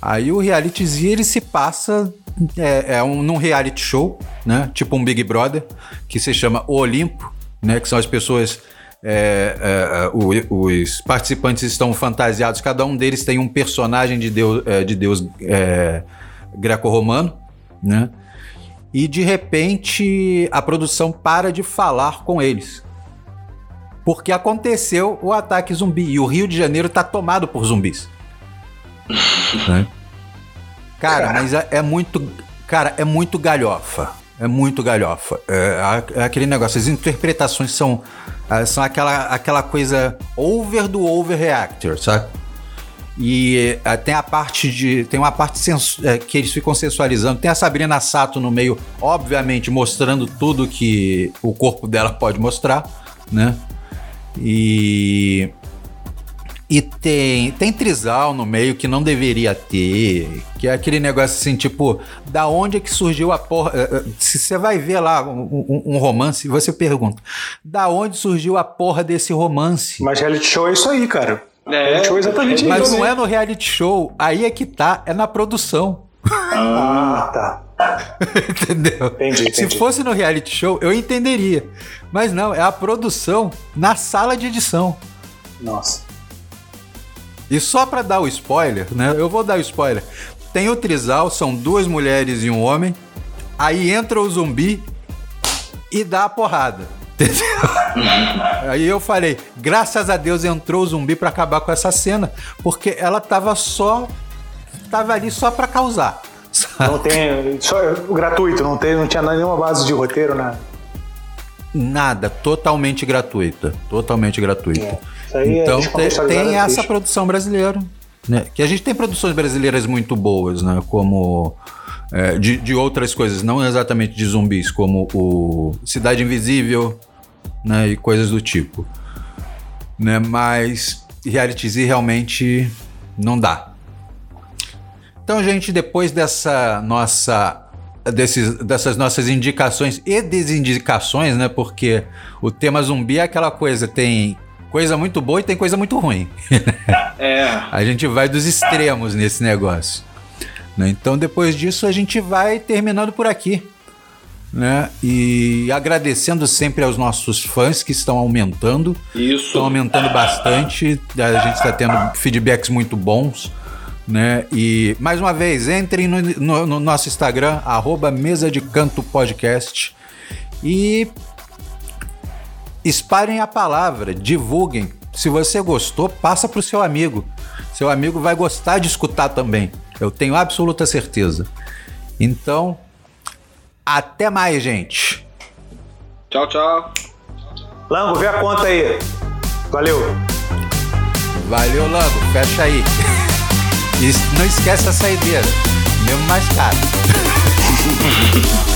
Speaker 1: Aí o reality Z ele se passa é, é um num reality show, né? Tipo um Big Brother que se chama O Olimpo, né? Que são as pessoas é, é, o, os participantes estão fantasiados, cada um deles tem um personagem de Deus, é, de Deus é, greco-romano, né? E de repente a produção para de falar com eles porque aconteceu o ataque zumbi e o Rio de Janeiro tá tomado por zumbis. né? Cara, mas é, é, muito. Cara, é muito galhofa. É muito galhofa. É, é aquele negócio, as interpretações são, é, são aquela, aquela coisa over do overreactor, sabe? E é, tem a parte de. Tem uma parte sensu, é, que eles ficam sensualizando. Tem a Sabrina Sato no meio, obviamente, mostrando tudo que o corpo dela pode mostrar, né? E e tem, tem trisal no meio que não deveria ter, que é aquele negócio assim, tipo, da onde é que surgiu a porra. Eh, eh, se você vai ver lá um, um, um, romance, você pergunta, da onde surgiu a porra desse romance?
Speaker 3: Mas reality show é isso aí, cara. É, reality show é exatamente
Speaker 1: Mas isso. Mas não é no reality show, aí é que tá, é na produção.
Speaker 3: Ah, tá.
Speaker 1: Entendeu? Entendi, entendi. Se fosse no reality show, eu entenderia. Mas não, é a produção na sala de edição.
Speaker 3: Nossa.
Speaker 1: E só para dar o spoiler, né? Eu vou dar o spoiler. Tem o trisal, são duas mulheres e um homem. Aí entra o zumbi e dá a porrada. Entendeu? Aí eu falei, graças a Deus entrou o zumbi para acabar com essa cena, porque ela tava só tava ali só para causar.
Speaker 3: Não tem. Só gratuito, não, tem, não tinha nenhuma base de roteiro, nada.
Speaker 1: Nada, totalmente gratuita. Totalmente gratuita. É. então tem, tem essa produção brasileira. Né? Que a gente tem produções brasileiras muito boas, né? Como. É, de, de outras coisas, não exatamente de zumbis, como o Cidade Invisível, né? E coisas do tipo. Né? Mas reality Z realmente não dá. Então, gente, depois dessa nossa desses, dessas nossas indicações e desindicações, né? Porque o tema zumbi é aquela coisa, tem coisa muito boa e tem coisa muito ruim.
Speaker 2: É.
Speaker 1: a gente vai dos extremos nesse negócio. Né? Então, depois disso, a gente vai terminando por aqui. Né? E agradecendo sempre aos nossos fãs que estão aumentando.
Speaker 2: Isso.
Speaker 1: Estão aumentando bastante. A gente está tendo feedbacks muito bons. Né? E mais uma vez, entrem no, no, no nosso Instagram, arroba Mesa de Canto Podcast. E espalhem a palavra, divulguem. Se você gostou, passa para o seu amigo. Seu amigo vai gostar de escutar também. Eu tenho absoluta certeza. Então, até mais, gente.
Speaker 2: Tchau, tchau.
Speaker 3: Lango, vê a conta aí. Valeu.
Speaker 1: Valeu, Lango. Fecha aí. E não esquece a saideira. Mesmo mais caro.